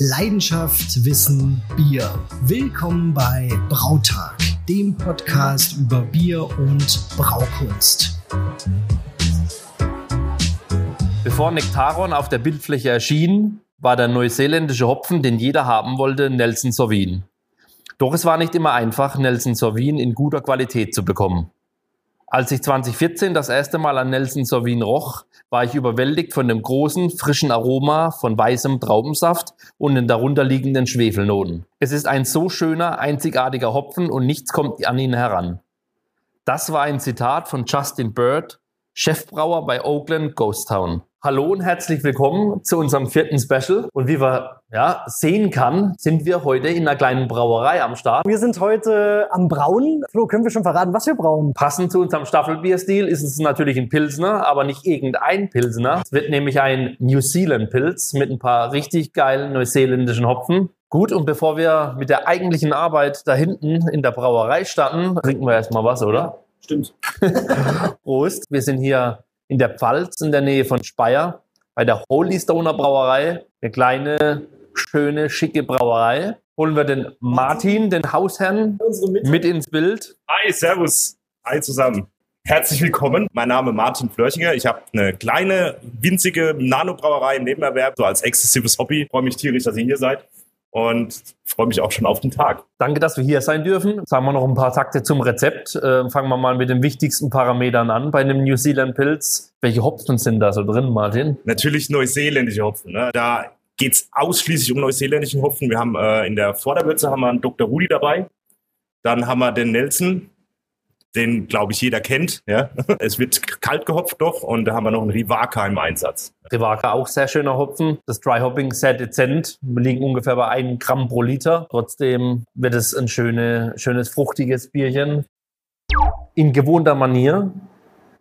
Leidenschaft, Wissen, Bier. Willkommen bei Brautag, dem Podcast über Bier und Braukunst. Bevor Nektaron auf der Bildfläche erschien, war der neuseeländische Hopfen, den jeder haben wollte, Nelson Sauvin. Doch es war nicht immer einfach, Nelson Sauvin in guter Qualität zu bekommen. Als ich 2014 das erste Mal an Nelson Sauvin roch, war ich überwältigt von dem großen, frischen Aroma von weißem Traubensaft und den darunterliegenden Schwefelnoten. Es ist ein so schöner, einzigartiger Hopfen und nichts kommt an ihn heran. Das war ein Zitat von Justin Bird, Chefbrauer bei Oakland Ghost Town. Hallo und herzlich willkommen zu unserem vierten Special. Und wie man ja, sehen kann, sind wir heute in einer kleinen Brauerei am Start. Wir sind heute am Brauen. Flo, können wir schon verraten, was wir brauen? Passend zu unserem Staffelbierstil ist es natürlich ein Pilsner, aber nicht irgendein Pilsner. Es wird nämlich ein New Zealand Pilz mit ein paar richtig geilen neuseeländischen Hopfen. Gut, und bevor wir mit der eigentlichen Arbeit da hinten in der Brauerei starten, trinken wir erstmal was, oder? Stimmt. Prost. Wir sind hier in der Pfalz in der Nähe von Speyer bei der Holy Stoner Brauerei. Eine kleine, schöne, schicke Brauerei. Holen wir den Martin, den Hausherrn, mit ins Bild. Hi, Servus. Hi zusammen. Herzlich willkommen. Mein Name ist Martin Flörchinger. Ich habe eine kleine, winzige Nanobrauerei im Nebenerwerb, so als exzessives Hobby. Ich freue mich tierisch, dass ihr hier seid und freue mich auch schon auf den Tag. Danke, dass wir hier sein dürfen. Sagen wir noch ein paar Takte zum Rezept. Äh, fangen wir mal mit den wichtigsten Parametern an bei einem New Zealand Pilz. Welche Hopfen sind da so drin, Martin? Natürlich neuseeländische Hopfen. Ne? Da geht's ausschließlich um neuseeländischen Hopfen. Wir haben äh, in der Vorderwürze haben wir einen Dr. Rudi dabei. Dann haben wir den Nelson, den glaube ich jeder kennt. Ja? Es wird kalt gehopft doch und da haben wir noch einen Rivaka im Einsatz. Rivaka auch sehr schöner Hopfen. Das Dry Hopping sehr dezent. Wir liegen ungefähr bei einem Gramm pro Liter. Trotzdem wird es ein schöne, schönes, fruchtiges Bierchen. In gewohnter Manier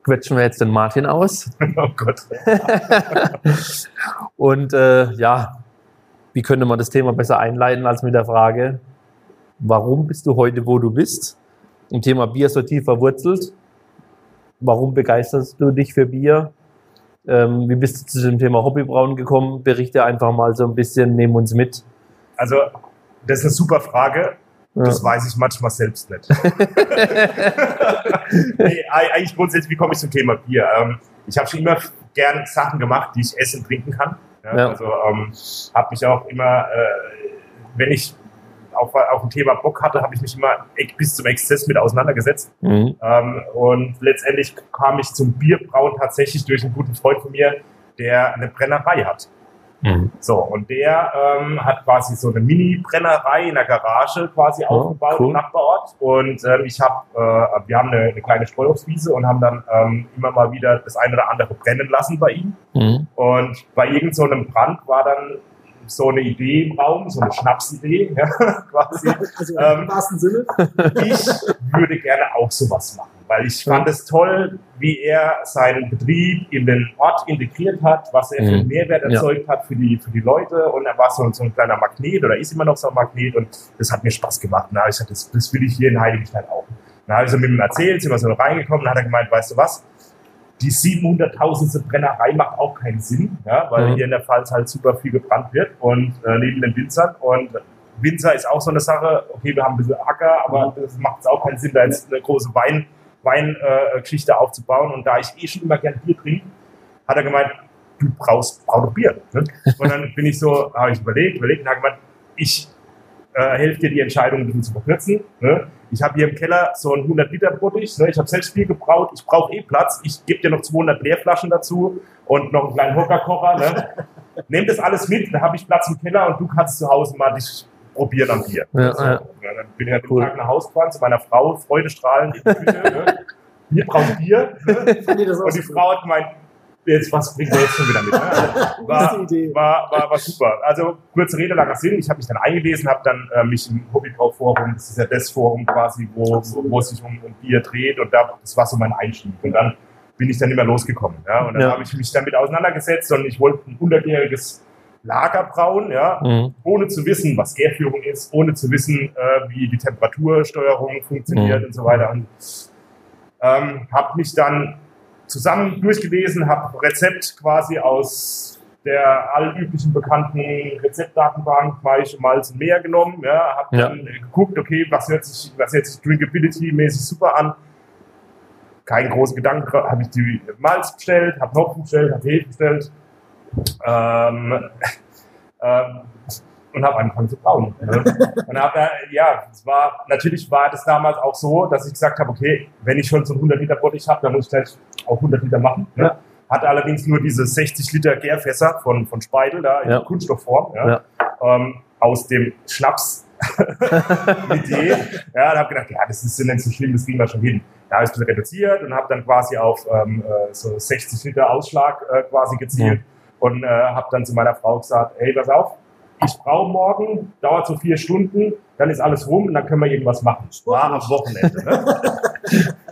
quetschen wir jetzt den Martin aus. oh Gott. und äh, ja, wie könnte man das Thema besser einleiten als mit der Frage, warum bist du heute, wo du bist? Im Thema Bier so tief verwurzelt. Warum begeisterst du dich für Bier? Ähm, wie bist du zu dem Thema Hobbybrauen gekommen? Berichte einfach mal so ein bisschen, nehmen uns mit. Also, das ist eine super Frage. Das ja. weiß ich manchmal selbst nicht. nee, eigentlich grundsätzlich, wie komme ich zum Thema Bier? Ähm, ich habe schon immer gern Sachen gemacht, die ich essen und trinken kann. Ja, ja. Also ähm, habe mich auch immer, äh, wenn ich auf, auf ein Thema Bock hatte, habe ich mich immer bis zum Exzess mit auseinandergesetzt. Mhm. Ähm, und letztendlich kam ich zum Bierbrauen tatsächlich durch einen guten Freund von mir, der eine Brennerei hat. Mhm. So, und der ähm, hat quasi so eine Mini-Brennerei in der Garage quasi oh, aufgebaut cool. im Nachbarort. Und ähm, ich habe, äh, wir haben eine, eine kleine Streuobstwiese und haben dann ähm, immer mal wieder das eine oder andere brennen lassen bei ihm. Mhm. Und bei irgendeinem so Brand war dann so eine Idee im Raum, so eine Schnapsidee, ja, quasi. Also im ähm, wahrsten Sinne. Ich würde gerne auch sowas machen, weil ich fand es toll, wie er seinen Betrieb in den Ort integriert hat, was er für einen mhm. Mehrwert erzeugt ja. hat für die, für die Leute und er war so, so ein kleiner Magnet oder ist immer noch so ein Magnet und das hat mir Spaß gemacht. Na, ich dachte, das, das will ich hier in Heiligenstadt auch. Dann habe ich so mit ihm erzählt, sind wir so reingekommen, dann hat er gemeint, weißt du was, die 700.000. Brennerei macht auch keinen Sinn, ja, weil mhm. hier in der Pfalz halt super viel gebrannt wird und äh, neben den Winzern und Winzer ist auch so eine Sache, okay, wir haben ein bisschen Acker, aber mhm. das macht auch keinen Sinn, da jetzt eine große Wein, Weingeschichte äh, aufzubauen und da ich eh schon immer gern Bier trinke, hat er gemeint, du brauchst, brauch doch Bier. Ne? Und dann bin ich so, habe ich überlegt, überlegt und habe gemeint, ich äh, helfe dir die Entscheidung ein bisschen zu verkürzen. Ne? Ich habe hier im Keller so ein 100 Liter Bottich. Ne? Ich habe selbst viel gebraut. Ich brauche eh Platz. Ich gebe dir noch 200 Leerflaschen dazu und noch einen kleinen Hockerkocher. Ne? Nimm das alles mit, dann habe ich Platz im Keller und du kannst zu Hause mal dich probieren am Bier. Ja, so. ja. dann bin ich halt cool. den Tag nach Hause gefahren zu meiner Frau, freudestrahlend in die Küche. ne? Wir brauchen Bier. Ne? Und die Frau hat gemeint, jetzt, was bringt er jetzt schon wieder mit? Ne? Also, war, war, war, war super. Also kurze Rede, langer Sinn. Ich habe mich dann eingelesen, habe dann äh, mich im Hobbybrauforum, das ist ja das Forum quasi, wo, wo, wo es sich um, um Bier dreht und da, das war so mein Einstieg. Und dann bin ich dann immer losgekommen. Ja? Und dann ja. habe ich mich damit auseinandergesetzt und ich wollte ein hundertjähriges Lager brauen, ja, mhm. ohne zu wissen, was Gärführung ist, ohne zu wissen, äh, wie die Temperatursteuerung funktioniert mhm. und so weiter. Und ähm, habe mich dann zusammen durchgelesen, habe Rezept quasi aus der allüblichen bekannten Rezeptdatenbank Maische, Malz und Meer genommen, ja, habe Ja. dann geguckt, okay, was hört sich, was hört sich Drinkability-mäßig super an. Kein großen Gedanken, habe ich die Malz bestellt, habe Hopfen bestellt, habe Hefe bestellt ähm, ähm, und habe angefangen zu brauen. Ne? Und hab, da- ja, es war, natürlich war das damals auch so, dass ich gesagt habe, okay, wenn ich schon so einen 100 Liter Bottich habe, dann muss ich gleich auch 100 Liter machen. Ne? Ja. Hatte allerdings nur diese 60 Liter Gärfässer von, von Speidel da in Ja. Kunststoffform ja? Ja. Ähm, aus dem Schnaps Idee. Ja, und habe gedacht, ja, das ist ja nicht so schlimm, das kriegen wir schon hin. Da habe ich es ein bisschen reduziert und habe dann quasi auf ähm, äh, so 60 Liter Ausschlag äh, quasi gezielt und äh, habe dann zu meiner Frau gesagt, hey, pass auf, ich brauche morgen, dauert so vier Stunden, dann ist alles rum und dann können wir irgendwas machen. War am Wochenende. Ne?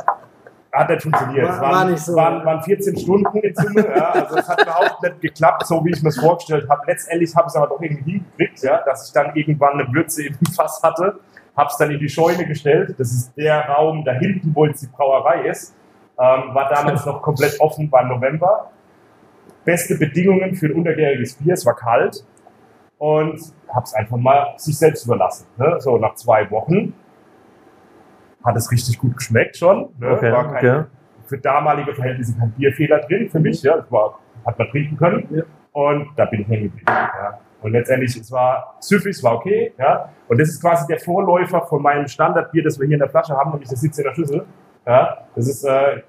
Hat nicht funktioniert. War- Es waren, war nicht so. waren, waren 14 Stunden in Summe. Ja, also es hat überhaupt nicht geklappt, so wie ich mir es vorgestellt habe. Letztendlich habe ich es aber doch irgendwie hingekriegt, ja, dass ich dann irgendwann eine Würze im Fass hatte. Habe es dann in die Scheune gestellt. Das ist der Raum da hinten, wo jetzt die Brauerei ist. Ähm, war damals noch komplett offen, war November. Beste Bedingungen für ein untergäriges Bier. Es war kalt und habe es einfach mal sich selbst überlassen. Ne? So nach zwei Wochen hat es richtig gut geschmeckt schon. Ne? Okay, war kein, okay. für damalige Verhältnisse kein Bierfehler drin für mich. Ja, das war, hat man trinken können. Ja. Und da bin ich hängen geblieben. Ja. Und letztendlich, es war süffig, es war okay. Ja. Und das ist quasi der Vorläufer von meinem Standardbier, das wir hier in der Flasche haben, nämlich das sitzt in der Schüssel. Ja. Das ist äh,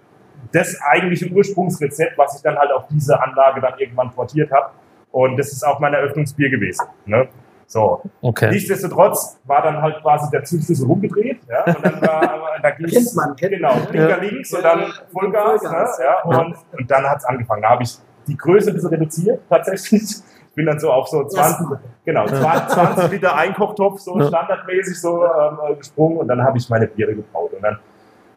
das eigentliche Ursprungsrezept, was ich dann halt auf diese Anlage dann irgendwann portiert habe. Und das ist auch mein Eröffnungsbier gewesen. Ne? So, Okay. Nichtsdestotrotz war dann halt quasi der Zündschlüssel rumgedreht, ja, und dann war, da man, kennt genau, man. Blinker Ja. links und dann Vollgas, Vollgas, ne, ja, und, und dann hat's angefangen. Da habe ich die Größe ein bisschen reduziert, tatsächlich. Ich bin dann so auf so 20, genau, 20, 20 Liter Einkochtopf, so Ja. standardmäßig so ähm, äh, gesprungen und dann habe ich meine Biere gebraut und dann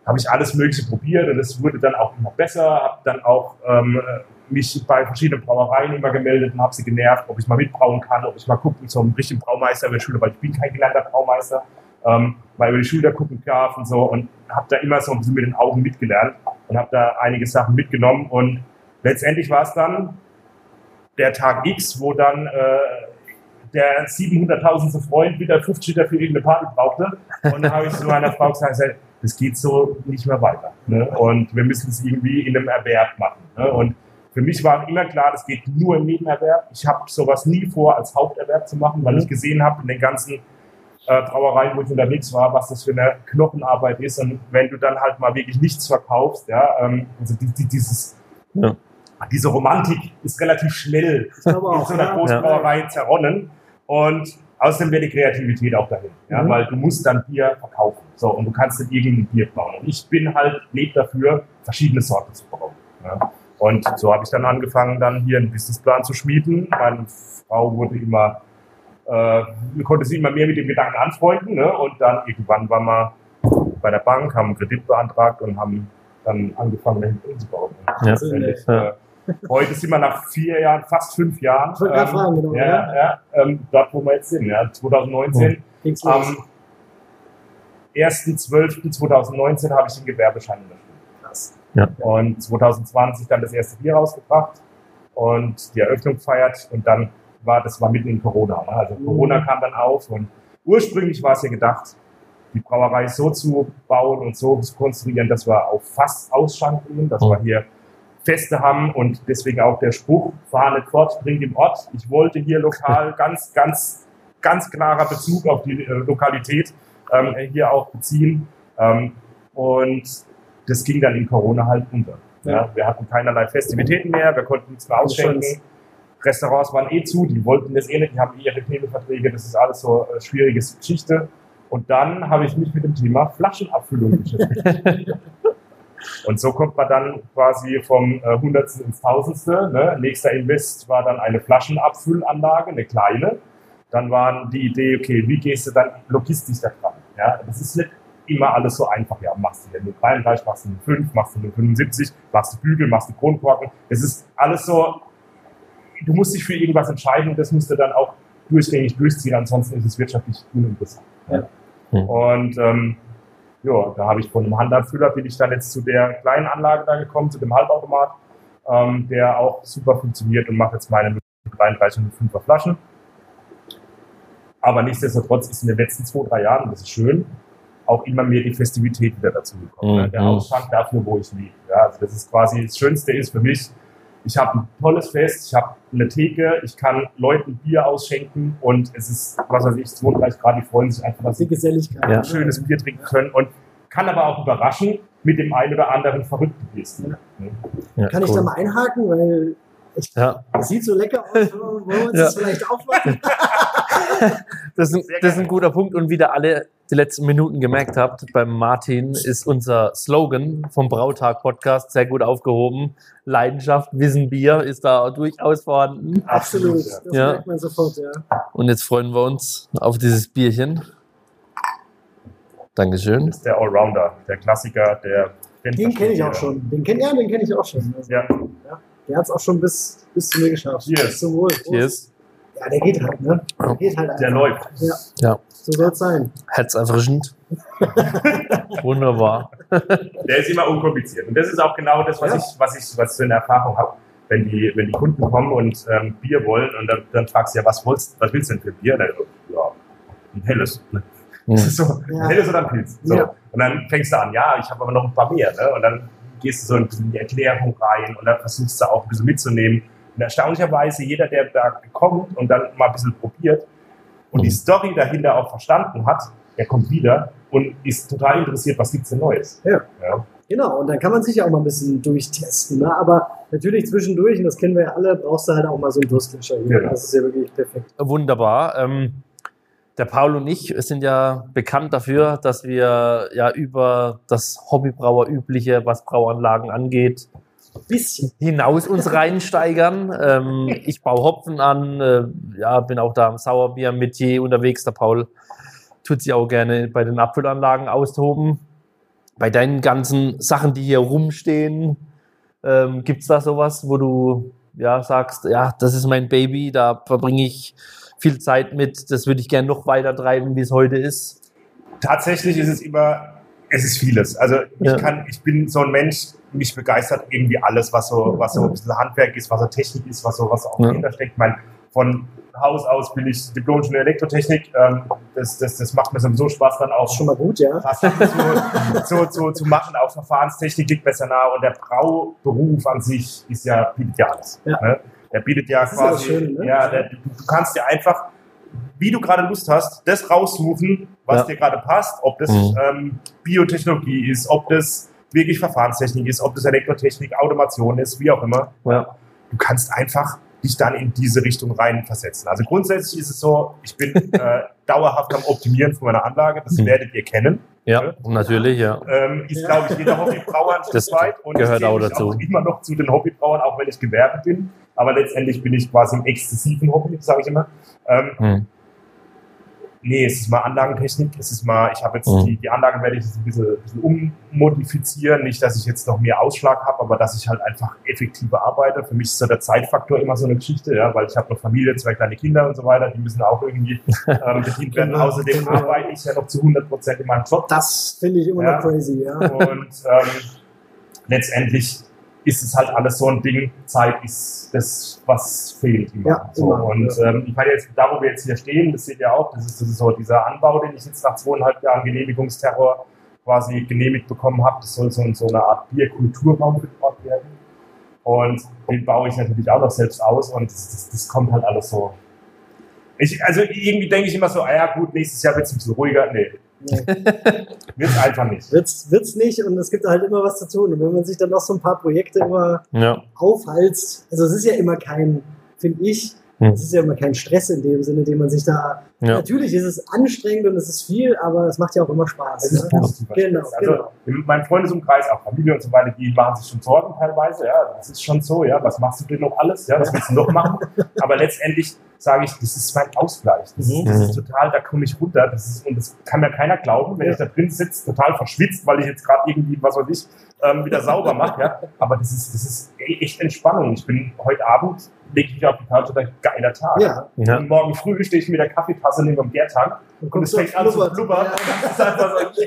habe ich alles Mögliche probiert und es wurde dann auch immer besser, habe dann auch ähm, mich bei verschiedenen Brauereien immer gemeldet und habe sie genervt, ob ich mal mitbrauen kann, ob ich mal gucken zum richtigen Braumeister über die Schule, weil ich bin kein gelernter Braumeister, ähm, mal über die Schulter gucken darf und so und habe da immer so ein bisschen mit den Augen mitgelernt und habe da einige Sachen mitgenommen und letztendlich war es dann der Tag X, wo dann äh, der 700.000. Freund wieder 50 Liter für irgendeine Party brauchte und dann habe ich zu meiner Frau gesagt, das geht so nicht mehr weiter. Ne? Und wir müssen es irgendwie in einem Erwerb machen. Ne? Und für mich war immer klar, das geht nur im Nebenerwerb. Ich habe sowas nie vor, als Haupterwerb zu machen, weil ich gesehen habe in den ganzen äh, Brauereien, wo ich unterwegs war, was das für eine Knochenarbeit ist. Und wenn du dann halt mal wirklich nichts verkaufst, ja, ähm, also die, die, dieses, Ja. diese Romantik ist relativ schnell in so einer ja. Großbrauerei zerronnen. Und außerdem wäre die Kreativität auch dahin. Ja, Mhm. Weil du musst dann Bier verkaufen. So, und du kannst dann irgendein Bier brauen. Und ich bin halt, lebe dafür, verschiedene Sorten zu brauen. Ja. Und so habe ich dann angefangen, dann hier einen Businessplan zu schmieden. Meine Frau wurde immer, äh, konnte sich immer mehr mit dem Gedanken anfreunden. Ne? Und dann irgendwann waren wir bei der Bank, haben einen Kredit beantragt und haben dann angefangen, dahin umzubauen. Und Ja. letztendlich, Ja. Heute sind wir nach vier Jahren, fast fünf Jahren, Ich wollte gerade fragen, genau, ja, ja. ja, ähm, dort, wo wir jetzt sind, ja, 2019. Ging's los. Am 1.12.2019 habe ich den Gewerbeschein unterschrieben. Krass. Und 2020 dann das erste Bier rausgebracht und die Eröffnung gefeiert und dann war, das war mitten in Corona. Ne? Also Mhm. Corona kam dann auf und ursprünglich war es ja gedacht, die Brauerei so zu bauen und so zu konstruieren, dass wir auf fast Ausschank gehen, dass wir hier Feste haben und deswegen auch der Spruch, fahr nicht fort, bring im Ort. Ich wollte hier lokal ganz, ganz, ganz klarer Bezug auf die äh, Lokalität ähm, hier auch beziehen. Ähm, und das ging dann in Corona halt unter. Ja. Ja. wir hatten keinerlei Festivitäten mehr, wir konnten nichts mehr ausschenken. Restaurants waren eh zu, die wollten das eh nicht, die haben eh ihre Knebelverträge, das ist alles so äh, schwierige Geschichte. Und dann habe ich mich mit dem Thema Flaschenabfüllung beschäftigt. Und so kommt man dann quasi vom äh, Hundertsten ins Tausendste. Ne? Nächster Invest war dann eine Flaschenabfüllanlage, eine kleine. Dann war die Idee, okay, wie gehst du dann logistisch da dran? Ja, das ist nicht immer alles so einfach. Ja, machst du ja nur 33, machst du nur 5, machst du nur 75, machst du Bügel, machst du Kronkorken. Das ist alles so, du musst dich für irgendwas entscheiden und das musst du dann auch durchgängig durchziehen, ansonsten ist es wirtschaftlich uninteressant. Ja. Hm. Und ähm, ja, da habe ich von einem Handabfüller bin ich dann jetzt zu der kleinen Anlage da gekommen, zu dem Halbautomat, ähm, der auch super funktioniert und macht jetzt meine 33 und 5er Flaschen. Aber nichtsdestotrotz ist in den letzten zwei, drei Jahren, das ist schön, auch immer mehr die Festivität wieder dazu gekommen. Mhm. Ne? Der Ausschank dafür, wo ich lebe. Ja, also das ist quasi das Schönste ist für mich, ich habe ein tolles Fest, ich habe eine Theke, ich kann Leuten Bier ausschenken und es ist, was weiß ich, 32 Grad, die freuen sich einfach, dass sie Geselligkeit. Ja. ein schönes Bier trinken können und kann aber auch überraschen mit dem einen oder anderen verrückten. Ne? Ja, Kann ich cool. da mal einhaken, weil Ja, es sieht so lecker aus, wollen wir uns Ja. das vielleicht aufmachen? das ist, ein, das ist ein guter Punkt. Und wie ihr alle die letzten Minuten gemerkt habt, beim Martin ist unser Slogan vom Brautag Podcast sehr gut aufgehoben. Leidenschaft, Wissen, Bier ist da durchaus vorhanden. Absolut, ja. das Ja. merkt man sofort, ja. Und jetzt freuen wir uns auf dieses Bierchen. Dankeschön. Das ist der Allrounder, der Klassiker, der Den kenne ich auch schon. Den kenn, ja, den kenne ich auch schon. Also, Ja, Der hat es auch schon bis, bis zu mir geschafft. Cheers. Zum Wohl. Cheers. Ja, der geht halt, ne? Der geht halt der einfach. läuft. Ja, Ja, so soll es sein. herzerfrischend. Wunderbar. Der ist immer unkompliziert. Und das ist auch genau das, was Ja. ich, was ich, was ich für eine Erfahrung habe. Wenn die, wenn die Kunden kommen und ähm, Bier wollen und dann, dann fragst du ja, was willst, was willst du denn für Bier? Dann, ja, ein helles. Ne? Das ist so, Ja. ein helles oder ein Pilz. So. Ja. Und dann fängst du an, ja, ich habe aber noch ein paar mehr. Ne? Und dann gehst du so ein bisschen in die Erklärung rein und dann versuchst du auch ein bisschen mitzunehmen. Und erstaunlicherweise, jeder, der da kommt und dann mal ein bisschen probiert und die Mhm. Story dahinter auch verstanden hat, der kommt wieder und ist total interessiert, was gibt's denn Neues. Ja. Ja. Genau, und dann kann man sich ja auch mal ein bisschen durchtesten. Ne? Aber natürlich zwischendurch, und das kennen wir ja alle, brauchst du halt auch mal so einen Durstlöscher hier. Genau. Das ist ja wirklich perfekt. Wunderbar. Ähm, der Paul und ich sind ja bekannt dafür, dass wir ja über das Hobbybrauer übliche, was Brauanlagen angeht, Bisschen. hinaus uns reinsteigern. Ähm, ich baue Hopfen an, äh, ja, bin auch da am Sauerbier-Metier unterwegs. Der Paul tut sich auch gerne bei den Abfüllanlagen austoben. Bei deinen ganzen Sachen, die hier rumstehen, ähm, gibt es da sowas, wo du ja sagst, ja, das ist mein Baby, da verbringe ich viel Zeit mit, das würde ich gerne noch weiter treiben, wie es heute ist. Tatsächlich ist es immer, es ist vieles. Also ich Ja. kann, ich bin so ein Mensch, mich begeistert irgendwie alles, was so, was so ein bisschen Handwerk ist, was so Technik ist, was so was auch Ja. dahinter steckt. Ich meine, von Haus aus bin ich Diplom-Ingenieur Elektrotechnik. Ähm, das, das, das macht mir sowieso Spaß dann auch schon mal gut, ja. zu, zu, zu, zu machen. Auch Verfahrenstechnik liegt besser nahe. Und der Brauberuf an sich ist ja, bietet ja alles. Ja. Ne? Der bietet ja Das quasi, Schöne, ne? ja, der, du, du kannst dir einfach, wie du gerade Lust hast, das raussuchen, was Ja. dir gerade passt. Ob das Mhm. ähm, Biotechnologie ist, ob das wirklich Verfahrenstechnik ist, ob das Elektrotechnik, Automation ist, wie auch immer. Ja. Du kannst einfach dich dann in diese Richtung reinversetzen. Also grundsätzlich ist es so, ich bin äh, dauerhaft am Optimieren von meiner Anlage. Das Mhm. werdet ihr kennen. Ja, natürlich, ja. Ähm, ist, Ja. glaube ich, jeder Hobbybrauer ein Stück Das weit. Und gehört auch dazu. Auch immer noch zu den Hobbybrauern, auch wenn ich Gewerbe bin. Aber letztendlich bin ich quasi im exzessiven Hobby, sage ich immer. Ähm, Hm. Nee, es ist mal Anlagentechnik. Es ist mal, ich habe jetzt Mhm. die, die Anlage werde ich jetzt ein bisschen, ein bisschen ummodifizieren. Nicht, dass ich jetzt noch mehr Ausschlag habe, aber dass ich halt einfach effektiver arbeite. Für mich ist so der Zeitfaktor immer so eine Geschichte, ja, weil ich habe noch Familie, zwei kleine Kinder und so weiter. Die müssen auch irgendwie ähm, bedient werden. Genau, Außerdem genau. arbeite ich ja noch zu 100 Prozent in meinem Job. Das finde ich immer Ja. noch crazy, ja. Und ähm, letztendlich ist es halt alles so ein Ding. Zeit ist das, was fehlt immer. Ja, so. immer, Und ähm, ich meine jetzt, da wo wir jetzt hier stehen, das seht ihr auch, das ist, das ist so dieser Anbau, den ich jetzt nach zweieinhalb Jahren Genehmigungsterror quasi genehmigt bekommen habe. Das soll so, so eine Art Bierkulturraum gebaut werden. Und den baue ich natürlich auch noch selbst aus und das, das, das kommt halt alles so. Ich, also irgendwie denke ich immer so, ah ja gut, nächstes Jahr wird es ein bisschen ruhiger. Nee, Nee. wird es einfach nicht. Wird's, wird's nicht und es gibt halt immer was zu tun. Und wenn man sich dann noch so ein paar Projekte immer Ja. aufhalst, also es ist ja immer kein, finde ich, Hm. es ist ja immer kein Stress in dem Sinne, den man sich da. Ja. Natürlich ist es anstrengend und es ist viel, aber es macht ja auch immer Spaß. Es ist ne? positiver Genau, Stress. Also genau. in meinem Freundesumkreis, auch Familie und so weiter, die machen sich schon Sorgen teilweise. Ja, das ist schon so. Ja, was machst du denn noch alles? Ja, was willst du noch machen? Aber letztendlich sage ich, das ist mein Ausgleich. Das, ist, das Mhm. ist total, da komme ich runter. Das ist, und das kann mir keiner glauben, wenn Ja. ich da drin sitze, total verschwitzt, weil ich jetzt gerade irgendwie, was weiß ich, ähm, wieder sauber mache. Ja. Aber das ist, das ist echt Entspannung. Ich bin heute Abend, lege ich mich auf die Couch und denke, geiler Tag. Ja, Ja. Und morgen früh stehe ich mit der Kaffeetasse neben dem Gärtank und es fängt an zu blubbern.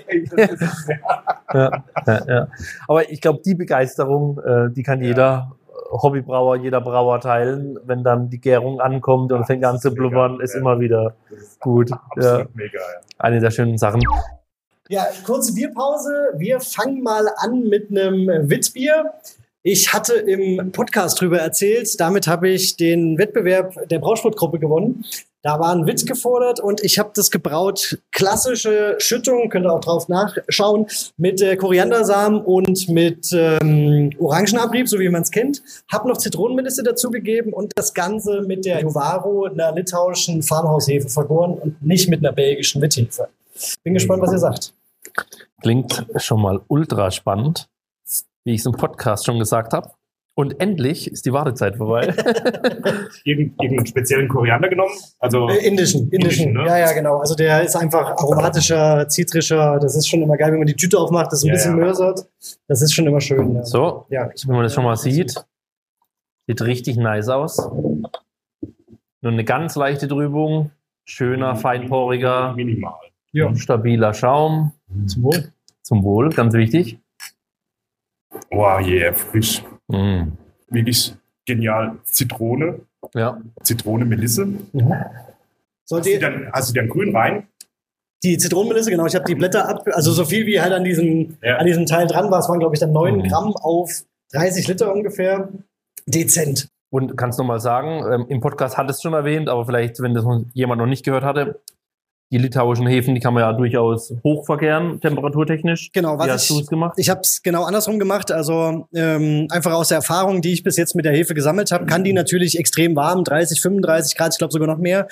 Ist, ja, ja, ja. Aber ich glaube, die Begeisterung, äh, die kann jeder Hobbybrauer, jeder Brauer teilen, wenn dann die Gärung ankommt und Ja, fängt das an ist zu blubbern, ist ja. immer wieder ist Gut, Absolut ja. mega, ja. eine der schönen Sachen. Ja, kurze Bierpause. Wir fangen mal an mit einem Witzbier. Ich hatte im Podcast drüber erzählt. Damit habe ich den Wettbewerb der Brausportgruppe gewonnen. Da war ein Witz gefordert und ich habe das gebraut. Klassische Schüttung, könnt ihr auch drauf nachschauen, mit äh, Koriandersamen und mit ähm, Orangenabrieb, so wie man es kennt. Hab noch Zitronenmelisse dazugegeben und das Ganze mit der Juvaro, einer litauischen Farmhaushefe vergoren und nicht mit einer belgischen Witthefe. Bin gespannt, was ihr sagt. Klingt schon mal ultra spannend, wie ich es im Podcast schon gesagt habe. Und endlich ist die Wartezeit vorbei. Irgend, irgendeinen speziellen Koriander genommen? Also, Äh, indischen, indischen. Indischen, ne? Ja, ja, genau. Also der ist einfach aromatischer, zitrischer. Das ist schon immer geil, wenn man die Tüte aufmacht, das ein Ja, bisschen ja. mörsert. Das ist schon immer schön. Ja. So, Ja, wenn man das schon mal sieht, sieht richtig nice aus. Nur eine ganz leichte Trübung, schöner, feinporiger, Minimal. ja. stabiler Schaum. Zum Wohl. Zum Wohl, ganz wichtig. Wow, yeah, frisch. Mm. Wirklich genial. Zitrone, Ja, Zitrone, Melisse. Mhm. Hast Sollte du ihr, dann, hast du dann grün rein? die Zitronenmelisse, genau, ich habe die Blätter ab, also so viel wie halt an diesem, Ja. an diesem Teil dran war, es waren glaube ich dann 9 Mhm. Gramm auf 30 Liter ungefähr. Dezent. Und kannst du mal sagen, ähm, im Podcast hat es schon erwähnt, aber vielleicht, wenn das noch jemand noch nicht gehört hatte, die litauischen Hefen, die kann man ja durchaus hochverkehren, temperaturtechnisch. Genau, was Wie hast ich- du es gemacht? Ich habe es genau andersrum gemacht. Also ähm, einfach aus der Erfahrung, die ich bis jetzt mit der Hefe gesammelt habe, kann die natürlich extrem warm, 30, 35 Grad, ich glaube sogar noch mehr.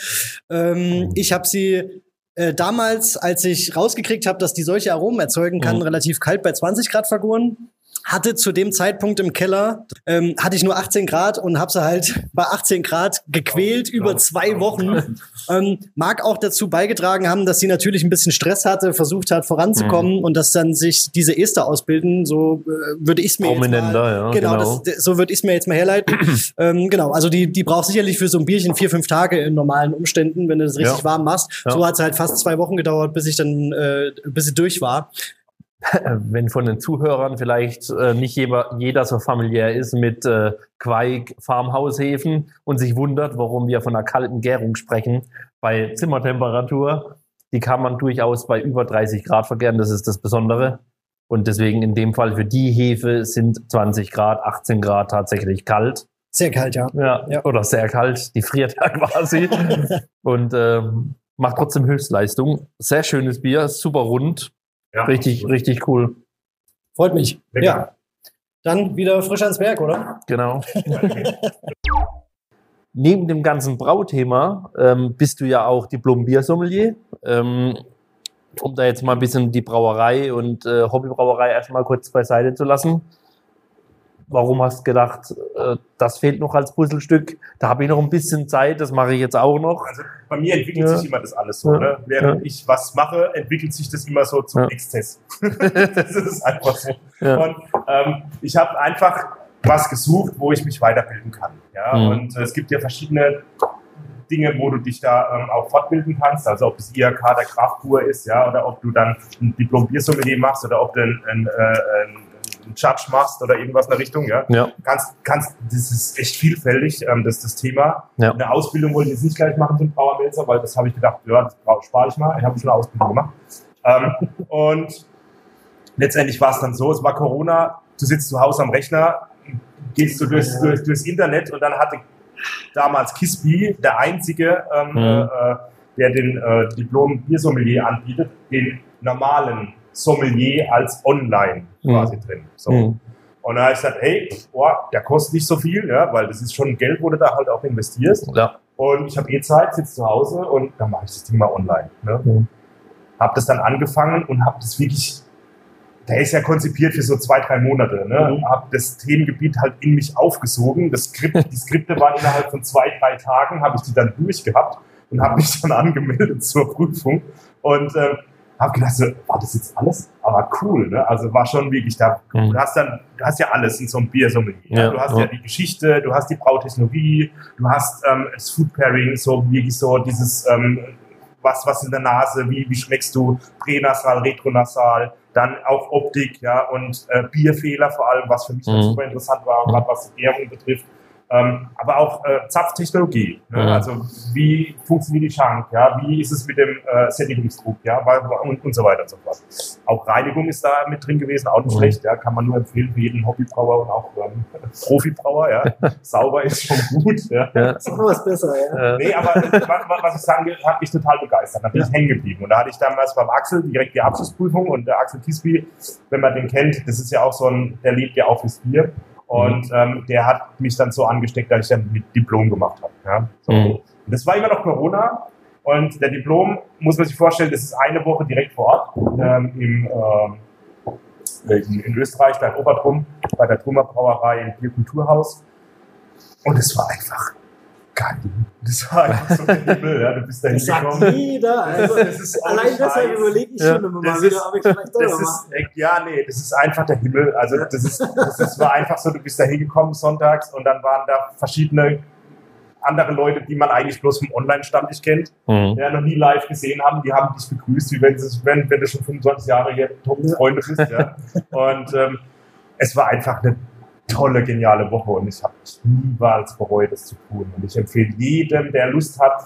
Ähm, ich habe sie äh, damals, als ich rausgekriegt habe, dass die solche Aromen erzeugen kann, Mhm. relativ kalt bei 20 Grad vergoren. Hatte zu dem Zeitpunkt im Keller, ähm, hatte ich nur 18 Grad und habe sie halt bei 18 Grad gequält über zwei Wochen. Ähm, mag auch dazu beigetragen haben, dass sie natürlich ein bisschen Stress hatte, versucht hat voranzukommen Mhm. und dass dann sich diese Ester ausbilden. So äh, würde ich es mir jetzt Prominenter, mal, ja, genau, genau. Das, so würde ich es mir jetzt mal herleiten. ähm, genau, also die, die braucht sicherlich für so ein Bierchen vier, fünf Tage in normalen Umständen, wenn du das richtig Ja. warm machst. Ja. So hat es halt fast zwei Wochen gedauert, bis ich dann, äh, bis sie durch war. wenn von den Zuhörern vielleicht äh, nicht jeder, jeder so familiär ist mit äh, Quaik Farmhaushäfen und sich wundert, warum wir von einer kalten Gärung sprechen bei Zimmertemperatur, die kann man durchaus bei über 30 Grad vergären, das ist das Besondere. Und deswegen in dem Fall für die Hefe sind 20 Grad, 18 Grad tatsächlich kalt. Sehr kalt, ja. Ja, Ja. oder sehr kalt, die friert ja quasi. und ähm, macht trotzdem Höchstleistung. Sehr schönes Bier, super rund, Ja, richtig, absolut. richtig cool. Freut mich. Lecker. Ja. Dann wieder frisch ans Berg, oder? Genau. Neben dem ganzen Brauthema ähm, bist du ja auch Diplom-Biersommelier. Ähm, um da jetzt mal ein bisschen die Brauerei und äh, Hobbybrauerei erstmal kurz beiseite zu lassen. Warum hast du gedacht, äh, das fehlt noch als Puzzlestück? Da habe ich noch ein bisschen Zeit, das mache ich jetzt auch noch. Also bei mir entwickelt Ja. sich immer das alles so. Ja. Ne? Während Ja. ich was mache, entwickelt sich das immer so zum. Exzess. das ist einfach so. Und ähm, ich habe einfach was gesucht, wo ich mich weiterbilden kann. Ja? Mhm. Und äh, es gibt ja verschiedene Dinge, wo du dich da ähm, auch fortbilden kannst. Also ob das IHK der Kraftkur ist, ja, oder ob du dann ein Diplom-Biersommelier machst oder ob du einen, einen, äh, einen Judge machst oder irgendwas in der Richtung, ja. Ja, Kannst, kannst, das ist echt vielfältig, ähm, das, das Thema. Ja. Eine Ausbildung wollte ich jetzt nicht gleich machen zum Brauermelzer, weil das habe ich gedacht, ja, das spare ich mal. Ich habe schon eine Ausbildung gemacht. Ähm, und letztendlich war es dann so, es war Corona, du sitzt zu Hause am Rechner, gehst du durchs, durch, durchs Internet und dann hatte damals Kisby, der einzige, ähm, Mhm. äh, der den äh, Diplom-Biersommelier anbietet, den normalen Sommelier als online Mhm. quasi drin. So. Mhm. Und da habe ich gesagt, hey, boah, der kostet nicht so viel, ja, weil das ist schon Geld, wo du da halt auch investierst. ja. Und ich habe eh Zeit, sitze zu Hause und dann mache ich das Ding mal online. Ne? Mhm. Habe das dann angefangen und habe das wirklich, der ist ja konzipiert für so zwei, drei Monate. Ne? Mhm. Habe das Themengebiet halt in mich aufgesogen. Das Skript, die Skripte waren innerhalb von zwei, drei Tagen, habe ich die dann durchgehabt und habe mich dann angemeldet zur Prüfung. Und ähm, habe gedacht, so, war das jetzt alles? Aber cool, ne? Also war schon wirklich da. Mhm. Du hast dann, du hast ja alles in so einem Biersommelier. Ja, du hast ja. ja die Geschichte, du hast die Brautechnologie, du hast ähm, das Food Pairing, so wirklich so dieses, ähm, was, was in der Nase, wie, wie schmeckst du Pränasal, Retronasal, dann auch Optik, ja, und äh, Bierfehler vor allem, was für mich mhm. super interessant war, gerade was die Gärung betrifft. Ähm, aber auch äh, Zapftechnologie. Ne? Mhm. Also wie funktioniert die Schank? Ja? Wie ist es mit dem äh, Sättigungsdruck? Ja? Und, und so weiter und so fort. Auch Reinigung ist da mit drin gewesen, auch nicht mhm. schlecht. Ja? Kann man nur empfehlen für jeden Hobbybrauer und auch ähm, Profibrauer. Ja? Sauber ist schon gut. Ja? ja. Ist auch was besser. Ja? Nee, aber was ich sagen will, hat mich total begeistert. Da bin ich hängen geblieben. Und da hatte ich damals beim Axel direkt die Abschlussprüfung und der Axel Kisby, wenn man den kennt, das ist ja auch so ein, der lebt ja auch fürs Bier. Und ähm, der hat mich dann so angesteckt, dass ich dann mit Diplom gemacht habe. Ja? So. Mhm. Das war immer noch Corona. Und der Diplom, muss man sich vorstellen, das ist eine Woche direkt vor Ort ähm, im, äh, in, in, Österreich, da in Obertrum, bei der Trummer Brauerei im Bierkulturhaus. Und es war einfach geil. Das war einfach so der Himmel, ja, du bist da hingekommen. Jeder, also, das ist allein deshalb überlege ich schon immer mal wieder, ob ich vielleicht doch das ist, Ja, nee, das ist einfach der Himmel. Also das ist, das ist, war einfach so, du bist da hingekommen sonntags und dann waren da verschiedene andere Leute, die man eigentlich bloß vom Online-Stand nicht kennt, mhm. ja, noch nie live gesehen haben, die haben dich begrüßt, wie wenn, wenn, wenn du schon 25 Jahre hier Freunde bist. Ja. Und ähm, es war einfach eine tolle, geniale Woche und ich habe niemals bereut, das zu tun. Und ich empfehle jedem, der Lust hat,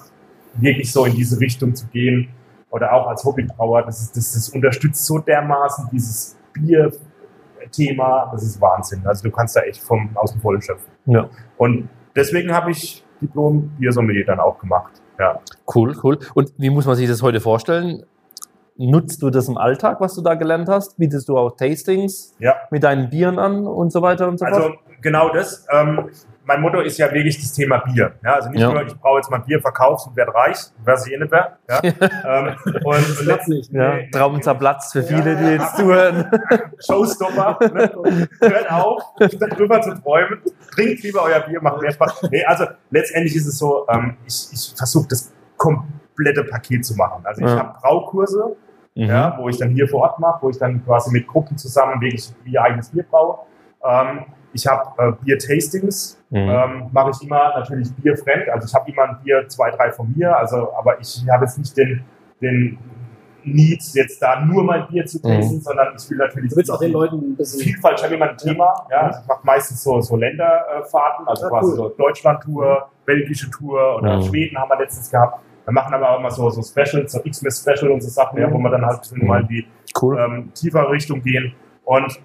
wirklich so in diese Richtung zu gehen oder auch als Hobbybrauer, das, ist, das, das unterstützt so dermaßen dieses Bier-Thema, das ist Wahnsinn. Also du kannst da echt vom, aus dem Vollen schöpfen. Ja. Und deswegen habe ich Diplom Biersommelier dann auch gemacht. Ja. Cool, cool. Und wie muss man sich das heute vorstellen? Nutzt du das im Alltag, was du da gelernt hast? Bietest du auch Tastings ja. mit deinen Bieren an und so weiter und so also, fort? Also genau das. Ähm, mein Motto ist ja wirklich das Thema Bier. Ja, also nicht ja. nur, ich brauche jetzt mal Bier, verkaufst und werde reich, was ich eh nicht wäre. Ja? ähm, und, und letzt, nicht. Ja, nee, Traum zerplatzt für viele, die jetzt zuhören. Showstopper, ne? hört auf, darüber zu träumen, trinkt lieber euer Bier, macht mehr Spaß. Nee, also letztendlich ist es so, ähm, ich, ich versuche das komplette Paket zu machen. Also ich habe Braukurse, mhm. ja, wo ich dann hier vor Ort mache, wo ich dann quasi mit Gruppen zusammen wirklich wie eigenes Bier braue. Ähm, ich habe äh, Bier-Tastings, mhm. ähm, mache ich immer natürlich bierfremd. Also ich habe immer ein Bier, zwei, drei von mir, also aber ich habe jetzt nicht den, den Need, jetzt da nur mein Bier zu tasten, mhm. sondern ich will natürlich. Du willst auch den Leuten ein bisschen. Vielfalt, ich habe immer ein Thema, ja. Also ich mache meistens so, so Länderfahrten, also ja, quasi cool. so Deutschland-Tour, belgische Tour oder mhm. Schweden haben wir letztens gehabt. Wir machen aber auch immer so, so Specials, so X-Mess Special und so Sachen, ja, wo wir dann halt mhm. mal in die cool. ähm, tiefere Richtung gehen. Und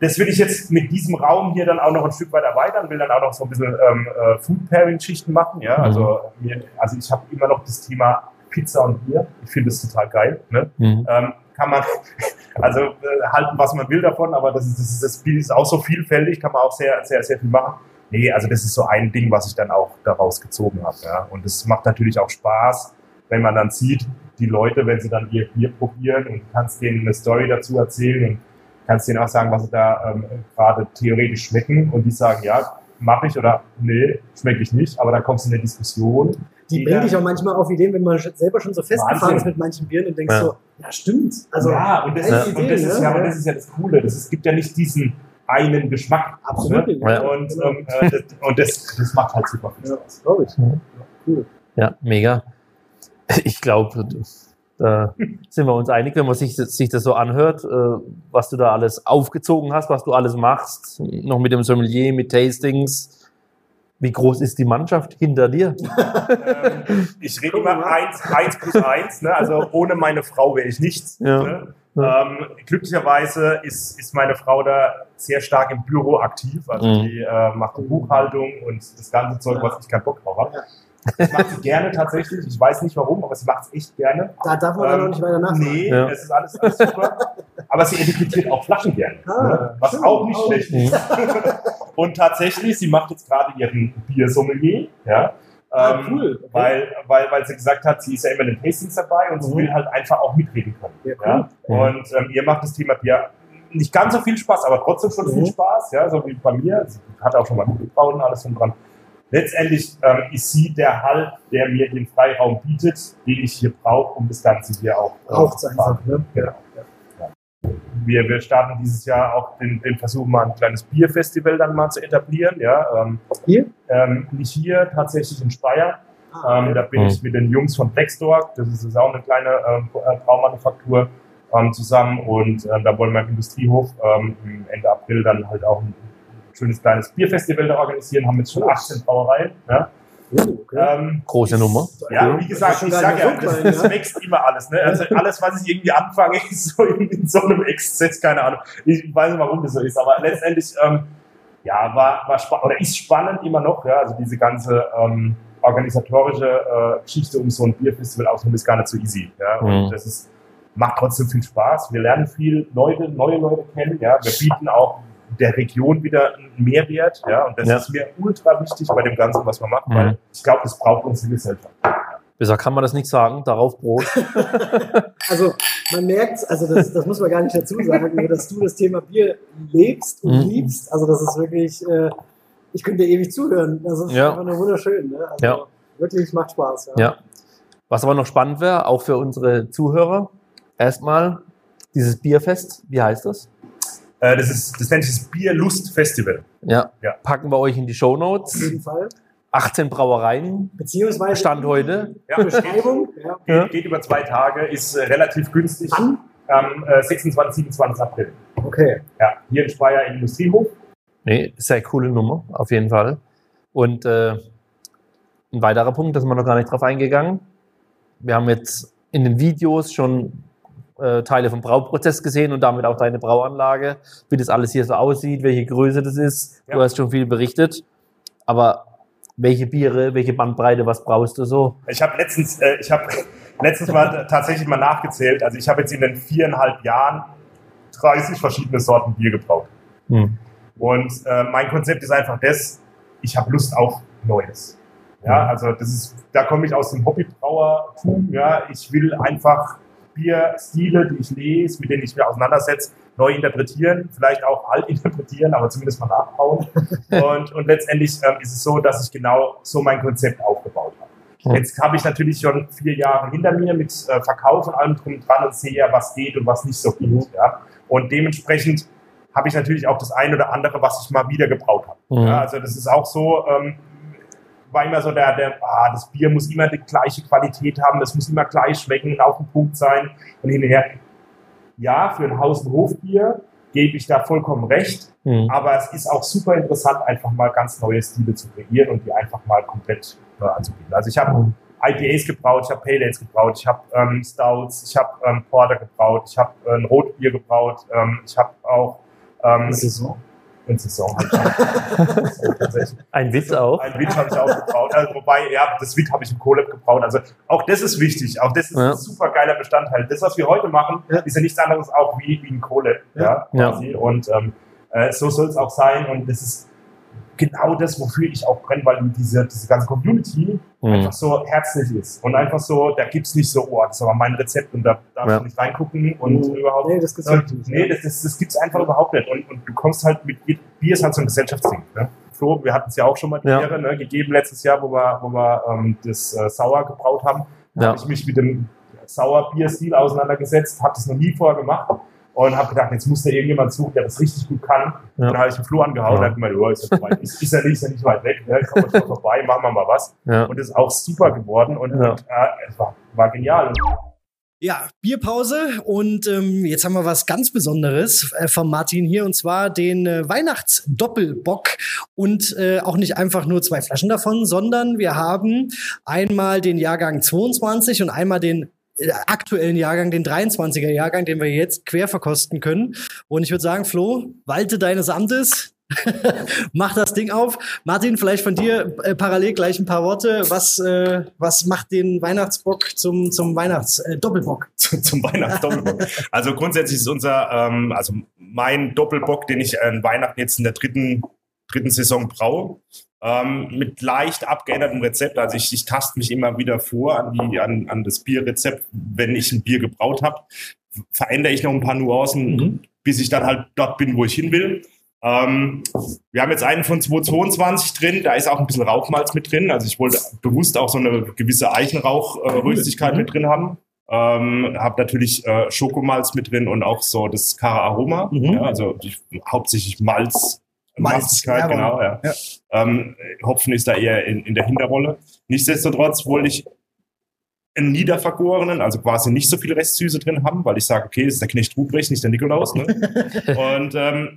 das will ich jetzt mit diesem Raum hier dann auch noch ein Stück weit erweitern, will dann auch noch so ein bisschen ähm, äh, Food Pairing Schichten machen. Ja, mhm. also, mir, also ich habe immer noch das Thema Pizza und Bier. Ich finde das total geil. Ne? Mhm. Ähm, kann man also äh, halten, was man will davon, aber das, ist, das, ist, das Bier ist auch so vielfältig, kann man auch sehr, sehr, sehr viel machen. Nee, also das ist so ein Ding, was ich dann auch daraus gezogen habe. Ja. Und es macht natürlich auch Spaß, wenn man dann sieht, die Leute, wenn sie dann ihr Bier probieren und kannst denen eine Story dazu erzählen und kannst denen auch sagen, was sie da ähm, gerade theoretisch schmecken und die sagen, ja, mache ich oder nee, schmecke ich nicht, aber dann kommst du in eine Diskussion. Die bringt dich auch manchmal auf Ideen, wenn man selber schon so festgefahren ist mit manchen Bieren und denkst ja. so, ja stimmt. Also, ja, und das, ist, Ideen, und das, ist, ja, und das ist ja das Coole. Das ist, es gibt ja nicht diesen einen Geschmack. Absolut. Ne? Ja. Und, ähm, äh, das, und das, das macht halt super viel Spaß. Ja, ich. Ja, cool. Ja, mega. Ich glaube, da sind wir uns einig, wenn man sich, sich das so anhört, äh, was du da alles aufgezogen hast, was du alles machst, noch mit dem Sommelier, mit Tastings. Wie groß ist die Mannschaft hinter dir? ähm, ich rede immer eins, eins plus eins. Ne? Also ohne meine Frau wäre ich nichts. Ja. Ne? Ähm, glücklicherweise ist, ist meine Frau da sehr stark im Büro aktiv. Also mhm. die äh, macht die Buchhaltung und das ganze Zeug, was ich keinen Bock drauf habe. Das macht sie gerne tatsächlich. Ich weiß nicht warum, aber sie macht es echt gerne. Da darf man ähm, dann noch nicht weiter nachfragen. Nee, ja. es ist alles, alles super. aber sie etikettiert auch Flaschen gerne. Ah, ne? Was schön, auch nicht auch. schlecht ist. und tatsächlich, sie macht jetzt gerade ihren Biersommelier. Ja. Ah, ähm, cool. Okay. Weil, weil, weil sie gesagt hat, sie ist ja immer in den Tastings dabei und mhm. sie will halt einfach auch mitreden können. Ja, cool. ja? Und ähm, ihr macht das Thema Bier nicht ganz so viel Spaß, aber trotzdem schon mhm. viel Spaß, ja, so wie bei mir. Sie hat auch schon mal mitgebraut und alles von dran. Letztendlich ähm, ist sie der Halt, der mir den Freiraum bietet, den ich hier brauche, um das Ganze hier auch äh, Braucht zu einfach, ne? Genau. Wir, wir starten dieses Jahr auch den, den Versuch, mal ein kleines Bierfestival dann mal zu etablieren. Ja, ähm, hier? Ähm, nicht hier, tatsächlich in Speyer. Ah, ähm, da bin mhm. ich mit den Jungs von Blackstork, das ist, auch eine kleine ähm, äh, Braumanufaktur, ähm, zusammen und ähm, da wollen wir im Industriehof ähm, Ende April dann halt auch ein schönes kleines Bierfestival da organisieren, haben jetzt schon 18 Brauereien. Ja. Oh, okay. Ähm, Große Nummer. Ja, wie gesagt, ich sage ja, das, das, wächst immer alles. Ne? Also alles, was ich irgendwie anfange, ist so in, in so einem Exzess, keine Ahnung. Ich weiß nicht, warum das so ist, aber letztendlich, ähm, ja, war, war spannend oder ist spannend immer noch, ja, also diese ganze ähm, organisatorische äh, Geschichte um so ein Bierfestival auszumachen, ist gar nicht so easy. Ja? Und mhm. das ist, macht trotzdem viel Spaß. Wir lernen viel Leute, neue Leute kennen, ja. Wir bieten auch der Region wieder einen Mehrwert. Ja, und das ja. ist mir ultra wichtig bei dem Ganzen, was wir machen, mhm. weil ich glaube, das braucht unsere Gesellschaft. Besser kann man das nicht sagen, darauf Brot. also man merkt, also das, das muss man gar nicht dazu sagen, dass du das Thema Bier lebst und mhm. liebst. Also das ist wirklich, äh, ich könnte dir ewig zuhören. Das ist ja. einfach nur wunderschön. Ne? Also ja. wirklich macht Spaß. Ja. ja. Was aber noch spannend wäre, auch für unsere Zuhörer, erstmal dieses Bierfest, wie heißt das? Äh, das, ist, das nennt sich das Bierlust-Festival. Ja. ja. Packen wir euch in die Show Notes. Auf jeden Fall. 18 Brauereien. Beziehungsweise Stand heute. Ja, Beschreibung. Ja. Geht, geht, über zwei Tage, ist äh, relativ günstig. Wann? Am äh, 26, 27 April. Okay. Ja, hier in Speyer im Industriehof. Nee, sehr coole Nummer, auf jeden Fall. Und äh, ein weiterer Punkt, da sind wir noch gar nicht drauf eingegangen. Wir haben jetzt in den Videos schon äh, Teile vom Brauprozess gesehen und damit auch deine Brauanlage, wie das alles hier so aussieht, welche Größe das ist. Ja. Du hast schon viel berichtet. Aber welche Biere, welche Bandbreite, was brauchst du so? Ich habe letztens, äh, ich habe letztens mal tatsächlich mal nachgezählt. Also ich habe jetzt in den viereinhalb Jahren 30 verschiedene Sorten Bier gebraut. Hm. Und äh, mein Konzept ist einfach das, ich habe Lust auf Neues. Ja, hm. also das ist, da komme ich aus dem Hobbybrauertum. Ja, ich will einfach Bierstile, die ich lese, mit denen ich mich auseinandersetze, neu interpretieren, vielleicht auch alt interpretieren, aber zumindest mal nachbauen. und, und letztendlich ähm, ist es so, dass ich genau so mein Konzept aufgebaut habe. Jetzt habe ich natürlich schon vier Jahre hinter mir mit äh, Verkauf und allem drum dran und sehe ja, was geht und was nicht so geht. Ja. Und dementsprechend habe ich natürlich auch das eine oder andere, was ich mal wieder gebraut habe. Mhm. Ja, also das ist auch so, ähm, war immer so der, der ah, das Bier muss immer die gleiche Qualität haben, es muss immer gleich schmecken, auf dem Punkt sein und hinterher. Ja, für ein Haus- und Hofbier gebe ich da vollkommen recht, mhm. aber es ist auch super interessant, einfach mal ganz neue Stile zu kreieren und die einfach mal komplett äh, anzubieten. Also ich habe mhm. IPAs gebraut, ich habe Pale Ales gebraut, ich habe ähm, Stouts, ich habe ähm, Porter gebraut, ich habe äh, ein Rotbier gebraut, ähm, ich habe auch ähm, Saison in Saison. ein Witz auch? Ein Witz habe ich auch gebraut. Also, wobei, ja, das Witz habe ich im Colab gebraut. Also auch das ist wichtig. Auch das ist ja. ein super geiler Bestandteil. Das, was wir heute machen, ja. ist ja nichts anderes auch wie, wie ein Colab. Ja. ja, quasi. Und ähm, äh, so soll es auch sein. Und das ist genau das, wofür ich auch brenne, weil diese, diese ganze Community mhm. einfach so herzlich ist. Und einfach so, da gibt es nicht so, oh, das ist aber mein Rezept und da darf ja. ich nicht reingucken und mhm. überhaupt. Nee, das gibt's äh, nicht. Nee, das, das, das gibt's einfach überhaupt nicht. Und, und du kommst halt mit, Bier ist halt so ein Gesellschaftsding. Ne? Flo, wir hatten es ja auch schon mal die ja. Ehre ne, gegeben letztes Jahr, wo wir, wo wir ähm, das äh, Sauer gebraut haben. Da ja. habe ich mich mit dem Sauer-Bier-Stil auseinandergesetzt, habe das noch nie vorher gemacht und habe gedacht, jetzt muss da irgendjemand suchen, der das richtig gut kann. Ja. Und dann habe ich den Flur angehauen ja. und habe gemeint, oh, ist, ja ist, ist, ja nicht, ist ja nicht weit weg, ne? kommen wir schon vorbei, machen wir mal was. Ja. Und ist auch super geworden und, und äh, es war, war genial. Ja, Bierpause und ähm, jetzt haben wir was ganz Besonderes äh, von Martin hier und zwar den äh, Weihnachtsdoppelbock und äh, auch nicht einfach nur zwei Flaschen davon, sondern wir haben einmal den Jahrgang 22 und einmal den aktuellen Jahrgang, den 23er Jahrgang, den wir jetzt quer verkosten können. Und ich würde sagen, Flo, walte deines Amtes. Mach das Ding auf. Martin, vielleicht von dir äh, parallel gleich ein paar Worte. Was, äh, was macht den Weihnachtsbock zum, zum Weihnachtsdoppelbock? Äh, zum Weihnachtsdoppelbock. also grundsätzlich ist unser, ähm, also mein Doppelbock, den ich an Weihnachten jetzt in der dritten, dritten Saison braue, ähm, mit leicht abgeändertem Rezept. Also ich, ich taste mich immer wieder vor an, die, an, an das Bierrezept, wenn ich ein Bier gebraut habe. Verändere ich noch ein paar Nuancen, mhm. bis ich dann halt dort bin, wo ich hin will. Ähm, wir haben jetzt einen von 222 drin, da ist auch ein bisschen Rauchmalz mit drin. Also ich wollte bewusst auch so eine gewisse Eichenrauchröstigkeit äh, mit drin haben. Ähm, habe natürlich äh, Schokomalz mit drin und auch so das Kara Aroma. Mhm. Ja, also ich, hauptsächlich Malz Malzigkeit, genau, ja. ja. Ähm, Hopfen ist da eher in, in der Hinterrolle. Nichtsdestotrotz wollte ich einen niedervergorenen, also quasi nicht so viel Restsüße drin haben, weil ich sage, okay, das ist der Knecht Ruprecht, nicht der Nikolaus. Ne? Und ähm,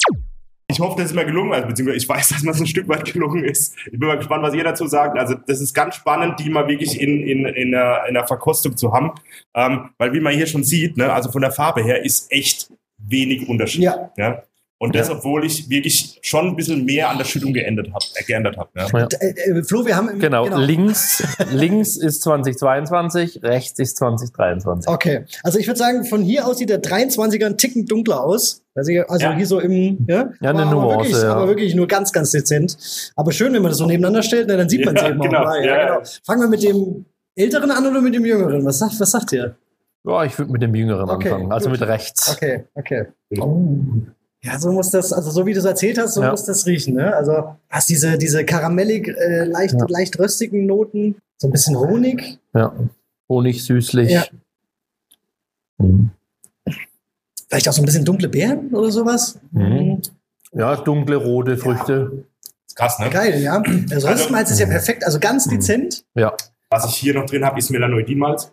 Ich hoffe, das ist mir gelungen, also, beziehungsweise ich weiß, dass mir so ein Stück weit gelungen ist. Ich bin mal gespannt, was ihr dazu sagt. Also das ist ganz spannend, die mal wirklich in, in, in, der, in der Verkostung zu haben. Ähm, weil wie man hier schon sieht, ne, also von der Farbe her ist echt wenig Unterschied. Ja. ja? Und das, obwohl ich wirklich schon ein bisschen mehr an der Schüttung geändert habe. Äh, geändert hab, ja. ja. Äh, äh, Flo, wir haben im, genau, genau, links, links ist 2022, rechts ist 2023. Okay, also ich würde sagen, von hier aus sieht der 23er ein Ticken dunkler aus. Also, also ja. hier so im, ja, ja eine aber, Nuance, aber wirklich, ja. aber wirklich nur ganz, ganz dezent. Aber schön, wenn man das so nebeneinander stellt, ne, dann sieht man es eben genau. auch mal. Ja, genau. Fangen wir mit dem Älteren an oder mit dem Jüngeren? Was sagt, was sagt ihr? Ja, ich würde mit dem Jüngeren okay, anfangen, also mit rechts. Okay, okay. Oh. Ja, so muss das, also so wie du es erzählt hast, so ja. muss das riechen. Ne? Also hast diese, diese karamellig, äh, leicht, ja. leicht röstigen Noten, so ein bisschen Honig. Ja, Honig, süßlich. Ja. Mhm. Vielleicht auch so ein bisschen dunkle Beeren oder sowas. Mhm. Ja, dunkle, rote Früchte. Ist krass, ne? Geil, ja. Das Röstmalz also, ist ja perfekt, also ganz mhm. dezent. Ja. Was ich hier noch drin habe, ist Melanoidinmalz.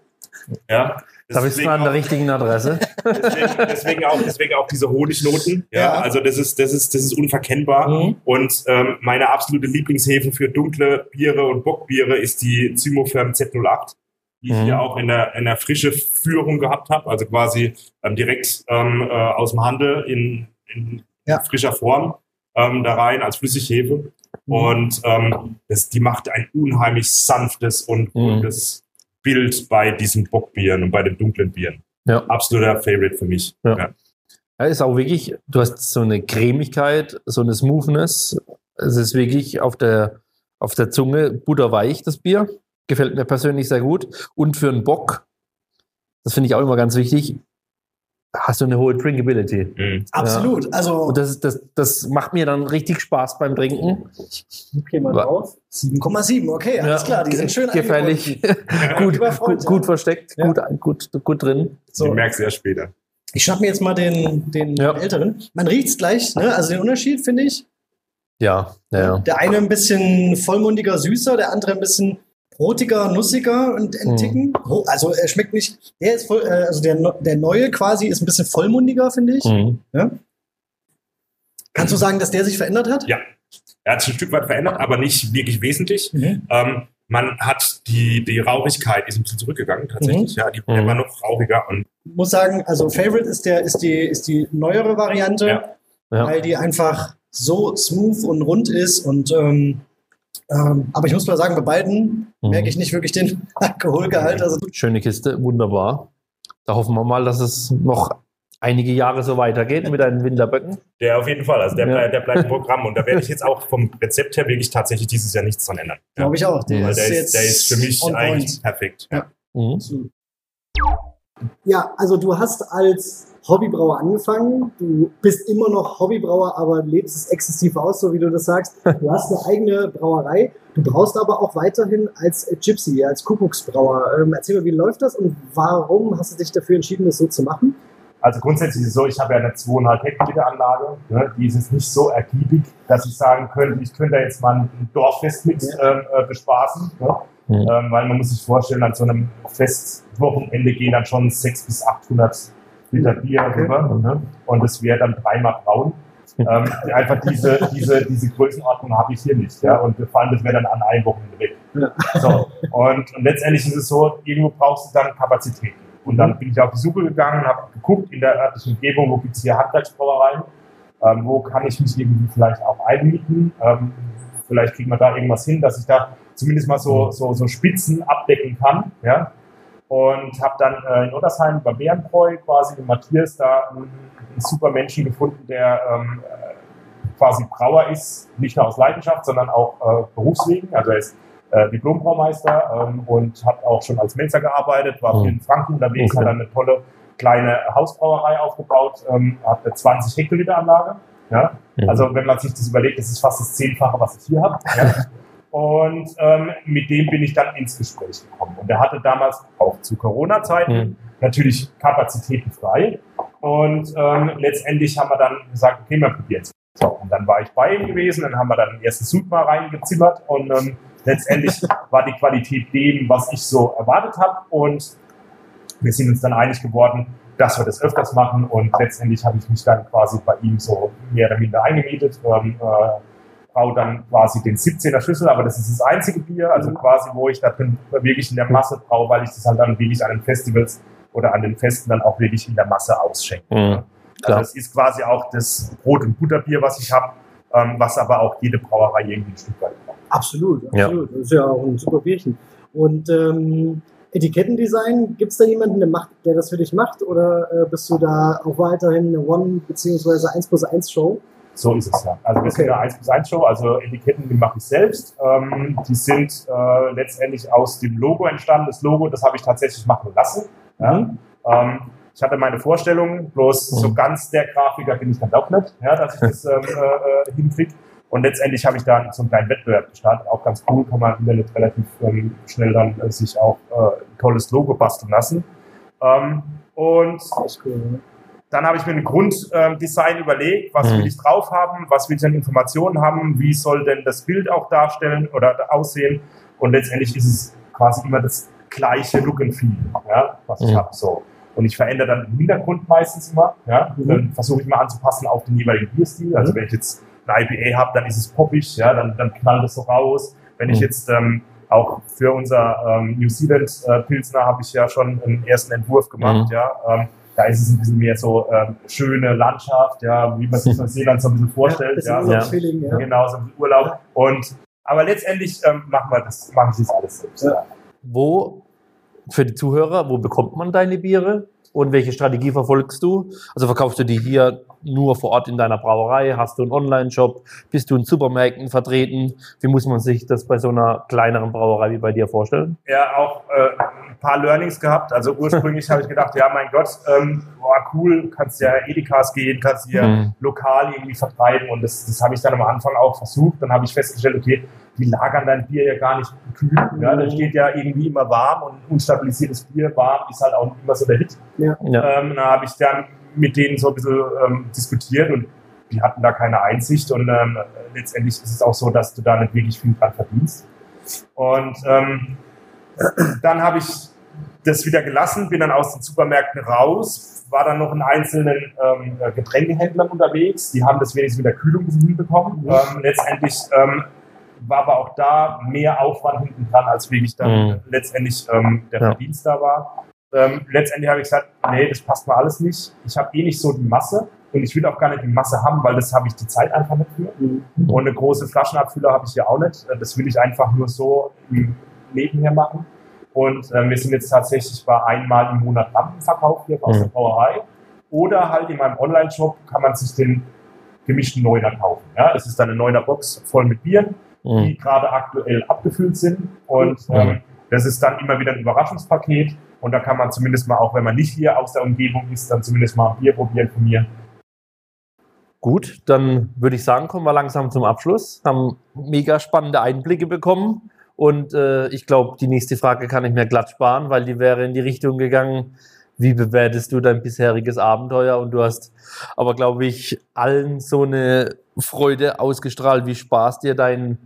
Ja. Da bist du an der richtigen Adresse. Deswegen, deswegen, auch, deswegen auch diese Honignoten. Ja, ja, also das ist, das ist, das ist unverkennbar. Mhm. Und ähm, meine absolute Lieblingshefe für dunkle Biere und Bockbiere ist die Zymotherm Z08, die mhm. ich hier auch in der, in der frische Führung gehabt habe, also quasi ähm, direkt ähm, äh, aus dem Handel in, in ja. frischer Form ähm, da rein als Flüssighefe. Mhm. Und ähm, das, die macht ein unheimlich sanftes und mhm. gutes Bild bei diesen Bockbieren und bei den dunklen Bieren. Ja. Absoluter Favorite für mich. Ja. ja. ja. ist auch wirklich, du hast so eine Cremigkeit, so eine Smoothness. Es ist wirklich auf der, auf der Zunge butterweich, das Bier. Gefällt mir persönlich sehr gut. Und für einen Bock, das finde ich auch immer ganz wichtig, hast du eine hohe Drinkability. Mhm. Absolut. Ja. Also und das, das, das macht mir dann richtig Spaß beim Trinken. Okay, mal drauf. 7,7, okay, alles ja, klar, die sind schön gefährlich. gut, gut, gut, versteckt, ja. gut, gut, gut drin. So. Du merkst erst später. Ich schnapp mir jetzt mal den, den ja. älteren. Man riecht es gleich, ne? also den Unterschied, finde ich. Ja, ja. Der eine ein bisschen vollmundiger, süßer, der andere ein bisschen brotiger, nussiger und ein mhm. Ticken. Also er schmeckt nicht, der ist voll, äh, also der, der neue quasi ist ein bisschen vollmundiger, finde ich. Mhm. Ja? Kannst du sagen, dass der sich verändert hat? Ja. Er hat sich ein Stück weit verändert, aber nicht wirklich wesentlich. Mhm. Ähm, man hat die, die Rauchigkeit ist ein bisschen zurückgegangen, tatsächlich. Mhm. Ja, die mhm. war noch rauchiger. Und muss sagen, also Favorite ist der, ist die, ist die neuere Variante, ja. Ja. weil die einfach so smooth und rund ist und ähm, ähm, aber ich muss mal sagen, bei beiden mhm. merke ich nicht wirklich den Alkoholgehalt. Also Schöne Kiste, wunderbar. Da hoffen wir mal, dass es noch einige Jahre so weitergeht mit deinen Winterböcken. Der auf jeden Fall, also der, ja. bleibt, der bleibt im Programm und da werde ich jetzt auch vom Rezept her wirklich tatsächlich dieses Jahr nichts dran ändern. Ja. Glaube ich auch. Der, ist, der, ist, der ist für mich eigentlich perfekt. Ja. Mhm. ja, also du hast als Hobbybrauer angefangen. Du bist immer noch Hobbybrauer, aber lebst es exzessiv aus, so wie du das sagst. Du hast eine eigene Brauerei. Du brauchst aber auch weiterhin als Gypsy, als Kuckucksbrauer. Ähm, erzähl mir, wie läuft das und warum hast du dich dafür entschieden, das so zu machen? Also grundsätzlich ist es so, ich habe ja eine 2,5 Hektoliter Anlage. Ne? Die ist jetzt nicht so ergiebig, dass ich sagen könnte, ich könnte da jetzt mal ein Dorffest mit ähm, äh, bespaßen. Ne? Mhm. Ähm, weil man muss sich vorstellen, an so einem Festwochenende gehen dann schon 600 bis 800 Liter Bier okay. rüber. Ne? Und es wäre dann dreimal braun. ähm, einfach diese, diese, diese Größenordnung habe ich hier nicht. Ja? Und wir fallen das wäre dann an einem Wochenende weg. Ja. So. Und, und letztendlich ist es so, irgendwo brauchst du dann Kapazität. Und dann bin ich auf die Suche gegangen, habe geguckt in der örtlichen Umgebung, wo gibt es hier Handwerksbrauereien, ähm, wo kann ich mich irgendwie vielleicht auch einmieten. Ähm, vielleicht kriegen wir da irgendwas hin, dass ich da zumindest mal so, so, so Spitzen abdecken kann. Ja? Und habe dann äh, in Ottersheim bei Bärenbräu quasi mit Matthias da einen, einen super Menschen gefunden, der ähm, quasi Brauer ist, nicht nur aus Leidenschaft, sondern auch äh, berufswegen. Also er ist äh, Diplombraumeister ähm, und hat auch schon als Menzer gearbeitet, war viel in Franken unterwegs, okay. hat dann eine tolle kleine Hausbrauerei aufgebaut, ähm, hat eine 20 Hektoliter Anlage. Ja? Mhm. Also wenn man sich das überlegt, das ist fast das Zehnfache, was ich hier habe. Ja? Und ähm, mit dem bin ich dann ins Gespräch gekommen. Und er hatte damals auch zu Corona-Zeiten mhm. natürlich Kapazitäten frei. Und ähm, letztendlich haben wir dann gesagt, okay, wir probieren es. So, und dann war ich bei ihm gewesen, dann haben wir dann den ersten Sud mal reingezimmert und ähm, letztendlich war die Qualität dem, was ich so erwartet habe. Und wir sind uns dann einig geworden, dass wir das öfters machen. Und letztendlich habe ich mich dann quasi bei ihm so mehr oder minder eingemietet. Ähm, äh, brau dann quasi den 17er Schlüssel, aber das ist das einzige Bier, also quasi, wo ich da drin wirklich in der Masse brauche, weil ich das halt dann wirklich an den Festivals oder an den Festen dann auch wirklich in der Masse ausschenke. Mhm. Also es ist quasi auch das Brot- und Butterbier, was ich habe, ähm, was aber auch jede Brauerei irgendwie ein Stück weit braucht. Absolut, absolut. Ja. Das ist ja auch ein super Bierchen. Und ähm, Etikettendesign, gibt es da jemanden, der, macht, der das für dich macht? Oder äh, bist du da auch weiterhin eine One- bzw. 1 plus 1 Show? So ist es ja. Also wir okay. sind eine 1 plus 1 Show, also Etiketten, die mache ich selbst. Ähm, die sind äh, letztendlich aus dem Logo entstanden. Das Logo, das habe ich tatsächlich machen lassen. Ja? Mhm. Ähm, ich hatte meine Vorstellungen, bloß so mhm. ganz der Grafiker bin ich dann auch nicht, ja, dass ich das ähm, äh, hinkriege. Und letztendlich habe ich dann so einen kleinen Wettbewerb gestartet, auch ganz cool, kann man Internet relativ ähm, schnell dann äh, sich auch äh, ein tolles Logo basteln lassen. Ähm, und cool, dann habe ich mir ein Grunddesign überlegt, was mhm. will ich drauf haben, was will ich an Informationen haben, wie soll denn das Bild auch darstellen oder aussehen. Und letztendlich ist es quasi immer das gleiche Look and Feel, ja, was ich mhm. habe. So. Und ich verändere dann den Hintergrund meistens immer. Ja? Mhm. Dann versuche ich mal anzupassen auf den jeweiligen Bierstil. Also mhm. wenn ich jetzt ein IPA habe, dann ist es poppig, ja, dann, dann knallt es so raus. Wenn ich mhm. jetzt ähm, auch für unser ähm, New Zealand äh, Pilsner habe ich ja schon einen ersten Entwurf gemacht, mhm. ja. Ähm, da ist es ein bisschen mehr so ähm, schöne Landschaft, ja, wie man sich Neuseeland so ein bisschen vorstellt, ja, ja, so, Feeling, ja. genau, so ein bisschen Urlaub. Und aber letztendlich ähm, machen wir das, machen sie das alles selbst. Ja. Wo für die Zuhörer, wo bekommt man deine Biere und welche Strategie verfolgst du? Also verkaufst du die hier nur vor Ort in deiner Brauerei? Hast du einen Online-Shop? Bist du in Supermärkten vertreten? Wie muss man sich das bei so einer kleineren Brauerei wie bei dir vorstellen? Ja, auch äh, ein paar Learnings gehabt. Also ursprünglich habe ich gedacht, ja, mein Gott, ähm, boah, cool, kannst ja Edikas gehen, kannst hier mhm. lokal irgendwie vertreiben und das, das habe ich dann am Anfang auch versucht. Dann habe ich festgestellt, okay, die lagern dein Bier ja gar nicht kühl. Ja, das steht ja irgendwie immer warm und unstabilisiertes Bier warm ist halt auch immer so der Hit. Ja. Ähm, da habe ich dann mit denen so ein bisschen ähm, diskutiert und die hatten da keine Einsicht und ähm, letztendlich ist es auch so, dass du da nicht wirklich viel dran verdienst. Und ähm, dann habe ich das wieder gelassen, bin dann aus den Supermärkten raus, war dann noch in einzelnen ähm, Getränkehändlern unterwegs, die haben das wenigstens mit der Kühlung hinbekommen. Mhm. Ähm, letztendlich ähm, war aber auch da mehr Aufwand hinten dran, als wirklich dann mhm. letztendlich ähm, der ja. Verdienst da war. Ähm, letztendlich habe ich gesagt, nee, das passt mir alles nicht. Ich habe eh nicht so die Masse und ich will auch gar nicht die Masse haben, weil das habe ich die Zeit einfach nicht für. Mhm. Und eine große Flaschenabfüller habe ich ja auch nicht. Das will ich einfach nur so nebenher machen. Und äh, wir sind jetzt tatsächlich bei einmal im Monat Lampenverkauf hier aus mhm. der Brauerei. Oder halt in meinem Online-Shop kann man sich den gemischten Neuner kaufen. Ja, es ist dann eine Neuner Box voll mit Bieren, mhm. die gerade aktuell abgefüllt sind. Und mhm. ähm, das ist dann immer wieder ein Überraschungspaket. Und da kann man zumindest mal, auch wenn man nicht hier aus der Umgebung ist, dann zumindest mal ein Bier probieren von mir. Gut, dann würde ich sagen, kommen wir langsam zum Abschluss. Haben mega spannende Einblicke bekommen. Und äh, ich glaube, die nächste Frage kann ich mir glatt sparen, weil die wäre in die Richtung gegangen, wie bewertest du dein bisheriges Abenteuer? Und du hast aber, glaube ich, allen so eine Freude ausgestrahlt, wie Spaß dir dein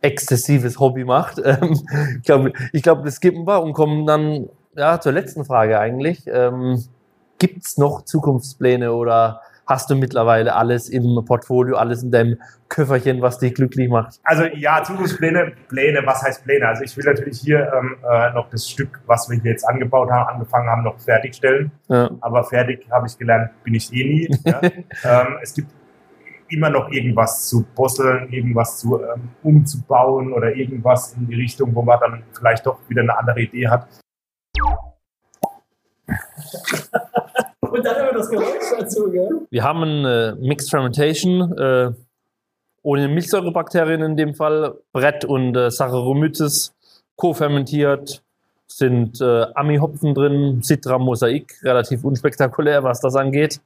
exzessives Hobby macht. Ähm, ich glaube, ich glaub, das skippen wir und kommen dann ja, zur letzten Frage eigentlich. Ähm, Gibt es noch Zukunftspläne oder hast du mittlerweile alles im Portfolio, alles in deinem Köfferchen, was dich glücklich macht? Also ja, Zukunftspläne, Pläne, was heißt Pläne? Also ich will natürlich hier ähm, äh, noch das Stück, was wir hier jetzt angebaut haben, angefangen haben, noch fertigstellen. Ja. Aber fertig habe ich gelernt, bin ich eh nie. ja. ähm, es gibt immer noch irgendwas zu bosseln, irgendwas zu ähm, umzubauen oder irgendwas in die Richtung, wo man dann vielleicht doch wieder eine andere Idee hat. Und dann immer das Geräusch dazu, gell? Wir haben eine äh, Mixed Fermentation, äh, ohne Milchsäurebakterien in dem Fall, Brett und äh, Saccharomyces, co-fermentiert, sind äh, Ami-Hopfen drin, Citra Mosaik, relativ unspektakulär, was das angeht.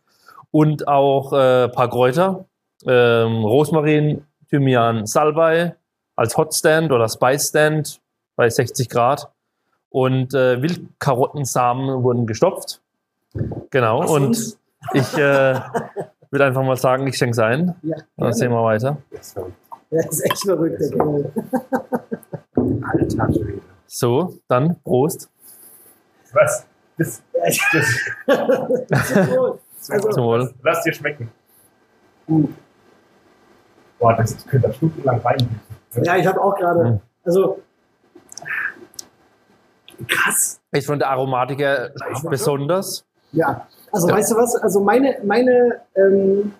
Und auch äh, paar Kräuter, ähm, Rosmarin, Thymian, Salbei als Hotstand oder Spice Stand bei 60 Grad. Und äh, Wildkarottensamen wurden gestopft. Genau. Was und uns? ich äh, würde einfach mal sagen, ich schenke es ein. Ja, Dann sehen wir weiter. Ja, das ist echt verrückt, der Kerl. Alter So, dann Prost. Was? Das, das, das, Zum Wohl. Also, Zum Wohl. Lass dir schmecken. Uh. Boah, das könnte stundenlang reingehen. Ja, ich habe auch gerade, hm. also krass. Ich fand der Aromatiker besonders. Ja, also ja. weißt du was? Also meine, meine, ähm,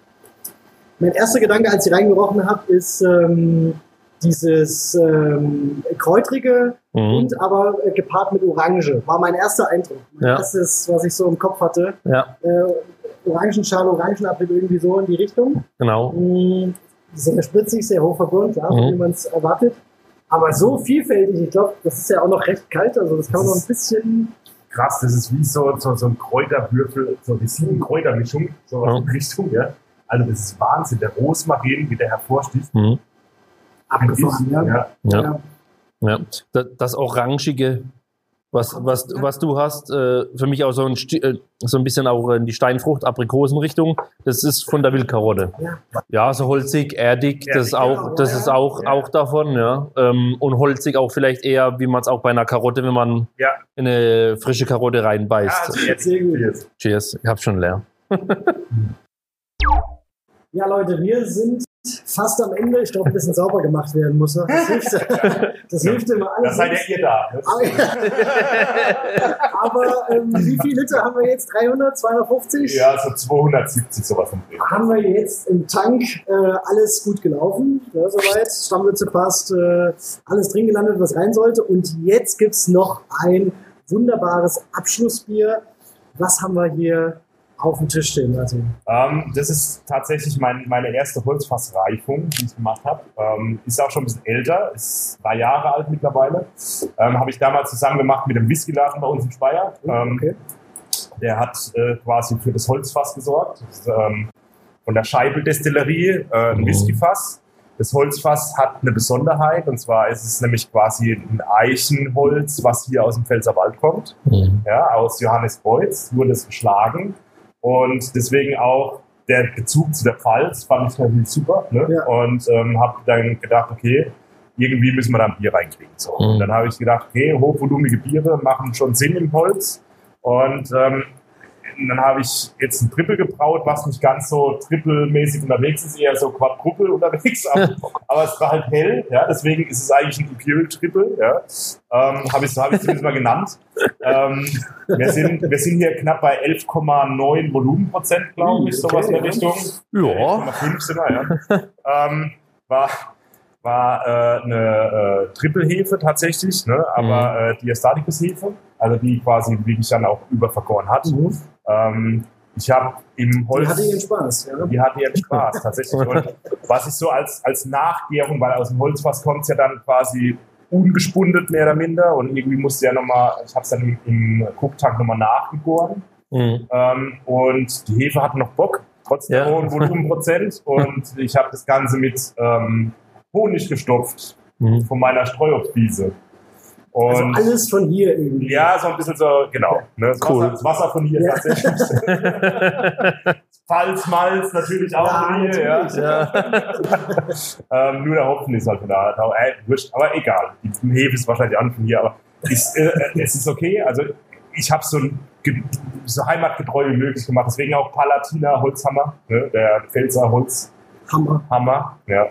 mein erster Gedanke, als ich reingerochen habe, ist ähm, dieses ähm, kräutrige mhm. und aber äh, gepaart mit Orange. War mein erster Eindruck. Mein ja. erstes, was ich so im Kopf hatte. Ja. Äh, Orangenschale, Orangenapfel irgendwie so in die Richtung. Genau. Mhm, sehr spritzig, sehr hoch verbunden, klar, mhm. wie man es erwartet. Aber so vielfältig, ich glaube, das ist ja auch noch recht kalt, also das kann man noch ein bisschen krass. Das ist wie so, so, so ein Kräuterwürfel, so die sieben Kräutermischung, so ja. in Richtung, ja. Also das ist Wahnsinn. Der Rosmarin, wie der hervorsticht. Mhm. Abgefahren, ja. Ja. ja. ja. Das Orangige was, was, was du hast, äh, für mich auch so ein, äh, so ein bisschen auch in die Steinfrucht, Aprikosenrichtung, das ist von der Wildkarotte. Ja, ja so holzig, erdig, das ist auch, das ist auch, auch davon, ja. Ähm, und holzig auch vielleicht eher, wie man es auch bei einer Karotte, wenn man in eine frische Karotte reinbeißt. Ja, sehr gut. Cheers, ich hab's schon leer. ja, Leute, wir sind fast am Ende. Ich glaube, ein bisschen sauber gemacht werden muss. Ne? Das hilft, das hilft immer alles. Das seid ja ihr da. Aber ähm, wie viele Liter haben wir jetzt? 300, 250? Ja, so 270 sowas im. Haben wir jetzt im Tank äh, alles gut gelaufen. Ja, soweit. Stammwürze passt. Äh, alles drin gelandet, was rein sollte. Und jetzt gibt es noch ein wunderbares Abschlussbier. Was haben wir hier? Auf dem Tisch stehen Also. Ähm, das ist tatsächlich mein, meine erste Holzfassreifung, die ich gemacht habe. Ähm, ist auch schon ein bisschen älter, ist drei Jahre alt mittlerweile. Ähm, habe ich damals zusammen gemacht mit dem Whiskyladen bei uns in Speyer. Oh, ähm, okay. Der hat äh, quasi für das Holzfass gesorgt. Das ist, ähm, von der Scheibeldestillerie, äh, ein mhm. Whiskyfass. Das Holzfass hat eine Besonderheit und zwar ist es nämlich quasi ein Eichenholz, was hier aus dem Pfälzerwald kommt, mhm. ja, aus Johannesbeutz, wurde es geschlagen und deswegen auch der Bezug zu der Pfalz fand ich natürlich super. Ne? Ja. Und ähm, habe dann gedacht, okay, irgendwie müssen wir da ein Bier reinkriegen. So. Mhm. Und dann habe ich gedacht, okay, hochvolumige Biere machen schon Sinn im Holz. Und ähm, und dann habe ich jetzt ein Triple gebraut, was nicht ganz so triple-mäßig unterwegs ist, eher so Quadruple unterwegs, aber, aber, es war halt hell, ja, deswegen ist es eigentlich ein Imperial Triple, ja. Ähm, habe ich, hab ich zumindest mal genannt. Ähm, wir, sind, wir sind hier knapp bei 11,9 Volumenprozent, glaube ich, sowas okay, in der Richtung. Ja. 11,5 sind wir, ja. ähm, war, war äh, eine äh, Triple-Hefe tatsächlich, ne? aber mhm. äh, Diastaticus-Hefe, also die quasi wirklich dann auch übervergoren hat. Mhm. Ähm, ich habe im Holz. Die hatte ihren Spaß, ja. Die hatte ihren Spaß, tatsächlich. Und was ich so als, als Nachgärung, weil aus dem Holzfass kommt es ja dann quasi ungespundet mehr oder minder und irgendwie musste ja nochmal, ich habe es dann im, im Cooktank nochmal nachgegoren. Mhm. Ähm, und die Hefe hatte noch Bock, trotz ja. der hohen Volumenprozent. und ich habe das Ganze mit ähm, Honig gestopft mhm. von meiner Streuobstwiese. Also und also alles von hier irgendwie. Ja, so ein bisschen so, genau. Ne? Das, cool. Wasser, das Wasser von hier ja. tatsächlich. Pfalz, Malz natürlich auch ja, von hier. Ja. ja. ähm, nur der Hopfen ist halt von da. Äh, aber egal. Die Hefe ist wahrscheinlich auch von hier. Aber ist, äh, es ist okay. Also ich habe so, ein, so heimatgetreu wie möglich gemacht. Deswegen auch Palatina Holzhammer, ne? der Pfälzer Holzhammer. Hammer, ja.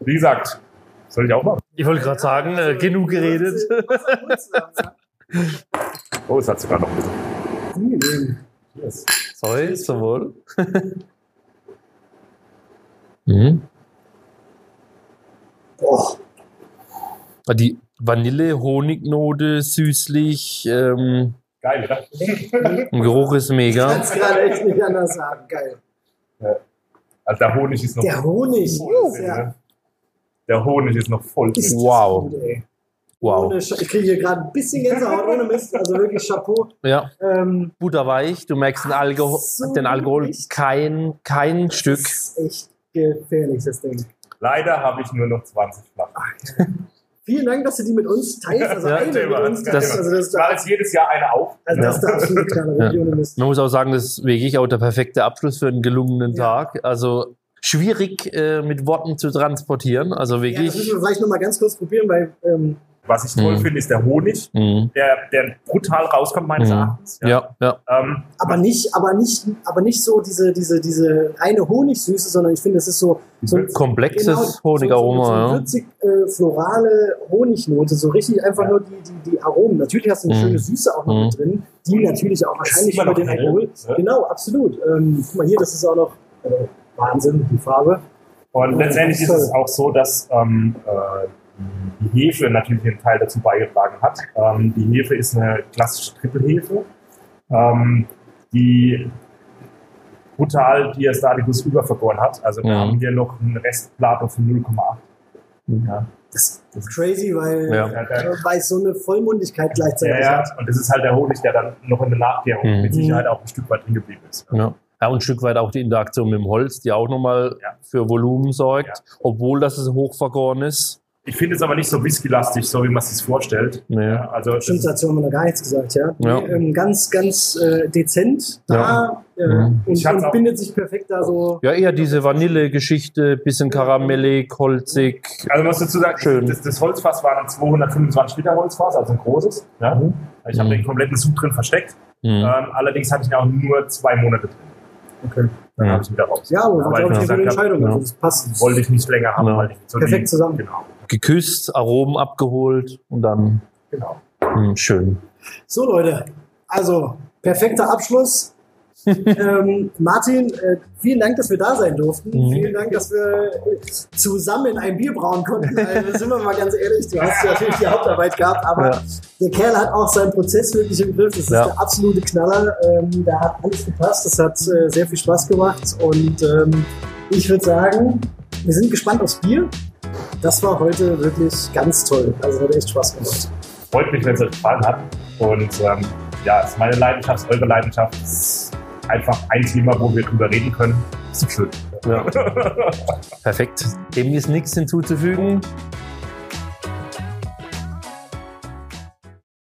Wie gesagt, soll ich auch machen? Ich wollte gerade sagen, äh, genug geredet. oh, es hat sogar noch ein bisschen. Angenehm. Yes. Sorry, zum Wohl. mhm. Boah. Die Vanille-Honignote, süßlich. Ähm, Geil, oder? Im Geruch ist mega. Ich kann es gerade echt nicht anders sagen. Geil. Ja. Also der Honig ist noch. Der Honig, voll, ja. Der Honig ist noch voll drin. Wow. Gut, wow. Ich kriege hier gerade ein bisschen Gänsehaut ohne Mist, also wirklich Chapeau. Ja. Ähm, Butterweich, du merkst den, Alkohol, so den Alkohol kein, kein das Stück. Das ist echt gefährlich, das Ding. Leider habe ich nur noch 20 Flaschen. Vielen Dank, dass du die mit uns teilst. Also ja, eine Thema, mit uns teilst. Also das, das jetzt jedes Jahr eine auf. Also das ist der absolute kleine ja. Man muss auch sagen, das ist wirklich auch der perfekte Abschluss für einen gelungenen ja. Tag. Also schwierig äh, mit Worten zu transportieren. Also wirklich. Ja, das müssen wir vielleicht nochmal ganz kurz probieren, weil ähm, was ich toll mhm. finde, ist der Honig, mhm. der, der brutal rauskommt meines mhm. Erachtens. Ja, ja. ja. Ähm, aber nicht, aber nicht, aber nicht so diese, diese, diese reine Honigsüße, sondern ich finde, es ist so, so ein komplexes genau, Honigaroma. So, so, so würzig, äh, florale Honignote, so richtig einfach nur die, die, die Aromen. Natürlich hast du eine mhm. schöne Süße auch noch mit mhm. drin, die natürlich auch wahrscheinlich über den Alkohol. Ja? Genau, absolut. Ähm, guck mal hier, das ist auch noch äh, Wahnsinn, die Farbe. Und letztendlich ist es auch so, dass ähm, äh, die Hefe natürlich einen Teil dazu beigetragen hat. Ähm, die Hefe ist eine klassische Trippelhefe, ähm, die brutal Diastaticus übervergoren hat. Also wir ja. haben hier noch einen Restplato von 0,8. Mhm. Ja. Das, das, ist crazy, weil, ja. weil es so eine Vollmundigkeit gleichzeitig ja, hat. Und das ist halt der Honig, der dann noch in der Nachgärung mhm. mit Sicherheit auch ein Stück weit drin geblieben ist. Ja. Ja, und ein Stück weit auch die Interaktion mit dem Holz, die auch nochmal ja. für Volumen sorgt, obwohl das hochvergoren ist. Ich finde es aber nicht so whisky-lastig, so wie man es sich vorstellt. Nee. Ja, also Stimmt, dazu haben wir noch gar nichts gesagt, ja. ja. Ähm, ganz, ganz äh, dezent da ja. äh, mhm. und, und bindet sich perfekt da so. Ja, eher diese Vanille-Geschichte, bisschen karamellig, holzig. Also muss dazu sagen, Schön. Das, das Holzfass war ein 225 Liter Holzfass, also ein großes. Ja. Mhm. Ich habe mhm. den kompletten Sud drin versteckt. Mhm. Ähm, allerdings hatte ich ihn auch nur zwei Monate drin. Okay. Dann ja. habe ich wieder raus. Ja, aber war, glaube ich, eine Entscheidung. Also das passt. Wollte ich nicht länger haben, weil ich so Perfekt zusammen. Genau geküsst, Aromen abgeholt und dann genau. Mh, hm, schön. So Leute, also perfekter Abschluss. ähm, Martin, äh, vielen Dank, dass wir da sein durften. Mhm. Vielen Dank, dass wir zusammen ein Bier brauen konnten. Also, sind wir mal ganz ehrlich, du hast ja natürlich die Hauptarbeit gehabt, aber ja. der Kerl hat auch seinen Prozess wirklich im Griff. Das ist ja. der absolute Knaller. Ähm, da hat alles gepasst. Das hat äh, sehr viel Spaß gemacht und ähm, ich würde sagen, wir sind gespannt aufs Bier das war heute wirklich ganz toll. Also hat echt Spaß gemacht. Freut mich, wenn es euch gefallen hat. Und ähm, ja, es ist meine Leidenschaft, eure Leidenschaft. Einfach ein Thema, wo wir drüber reden können. Ist schön. Ja. Perfekt. Dem ist nichts hinzuzufügen.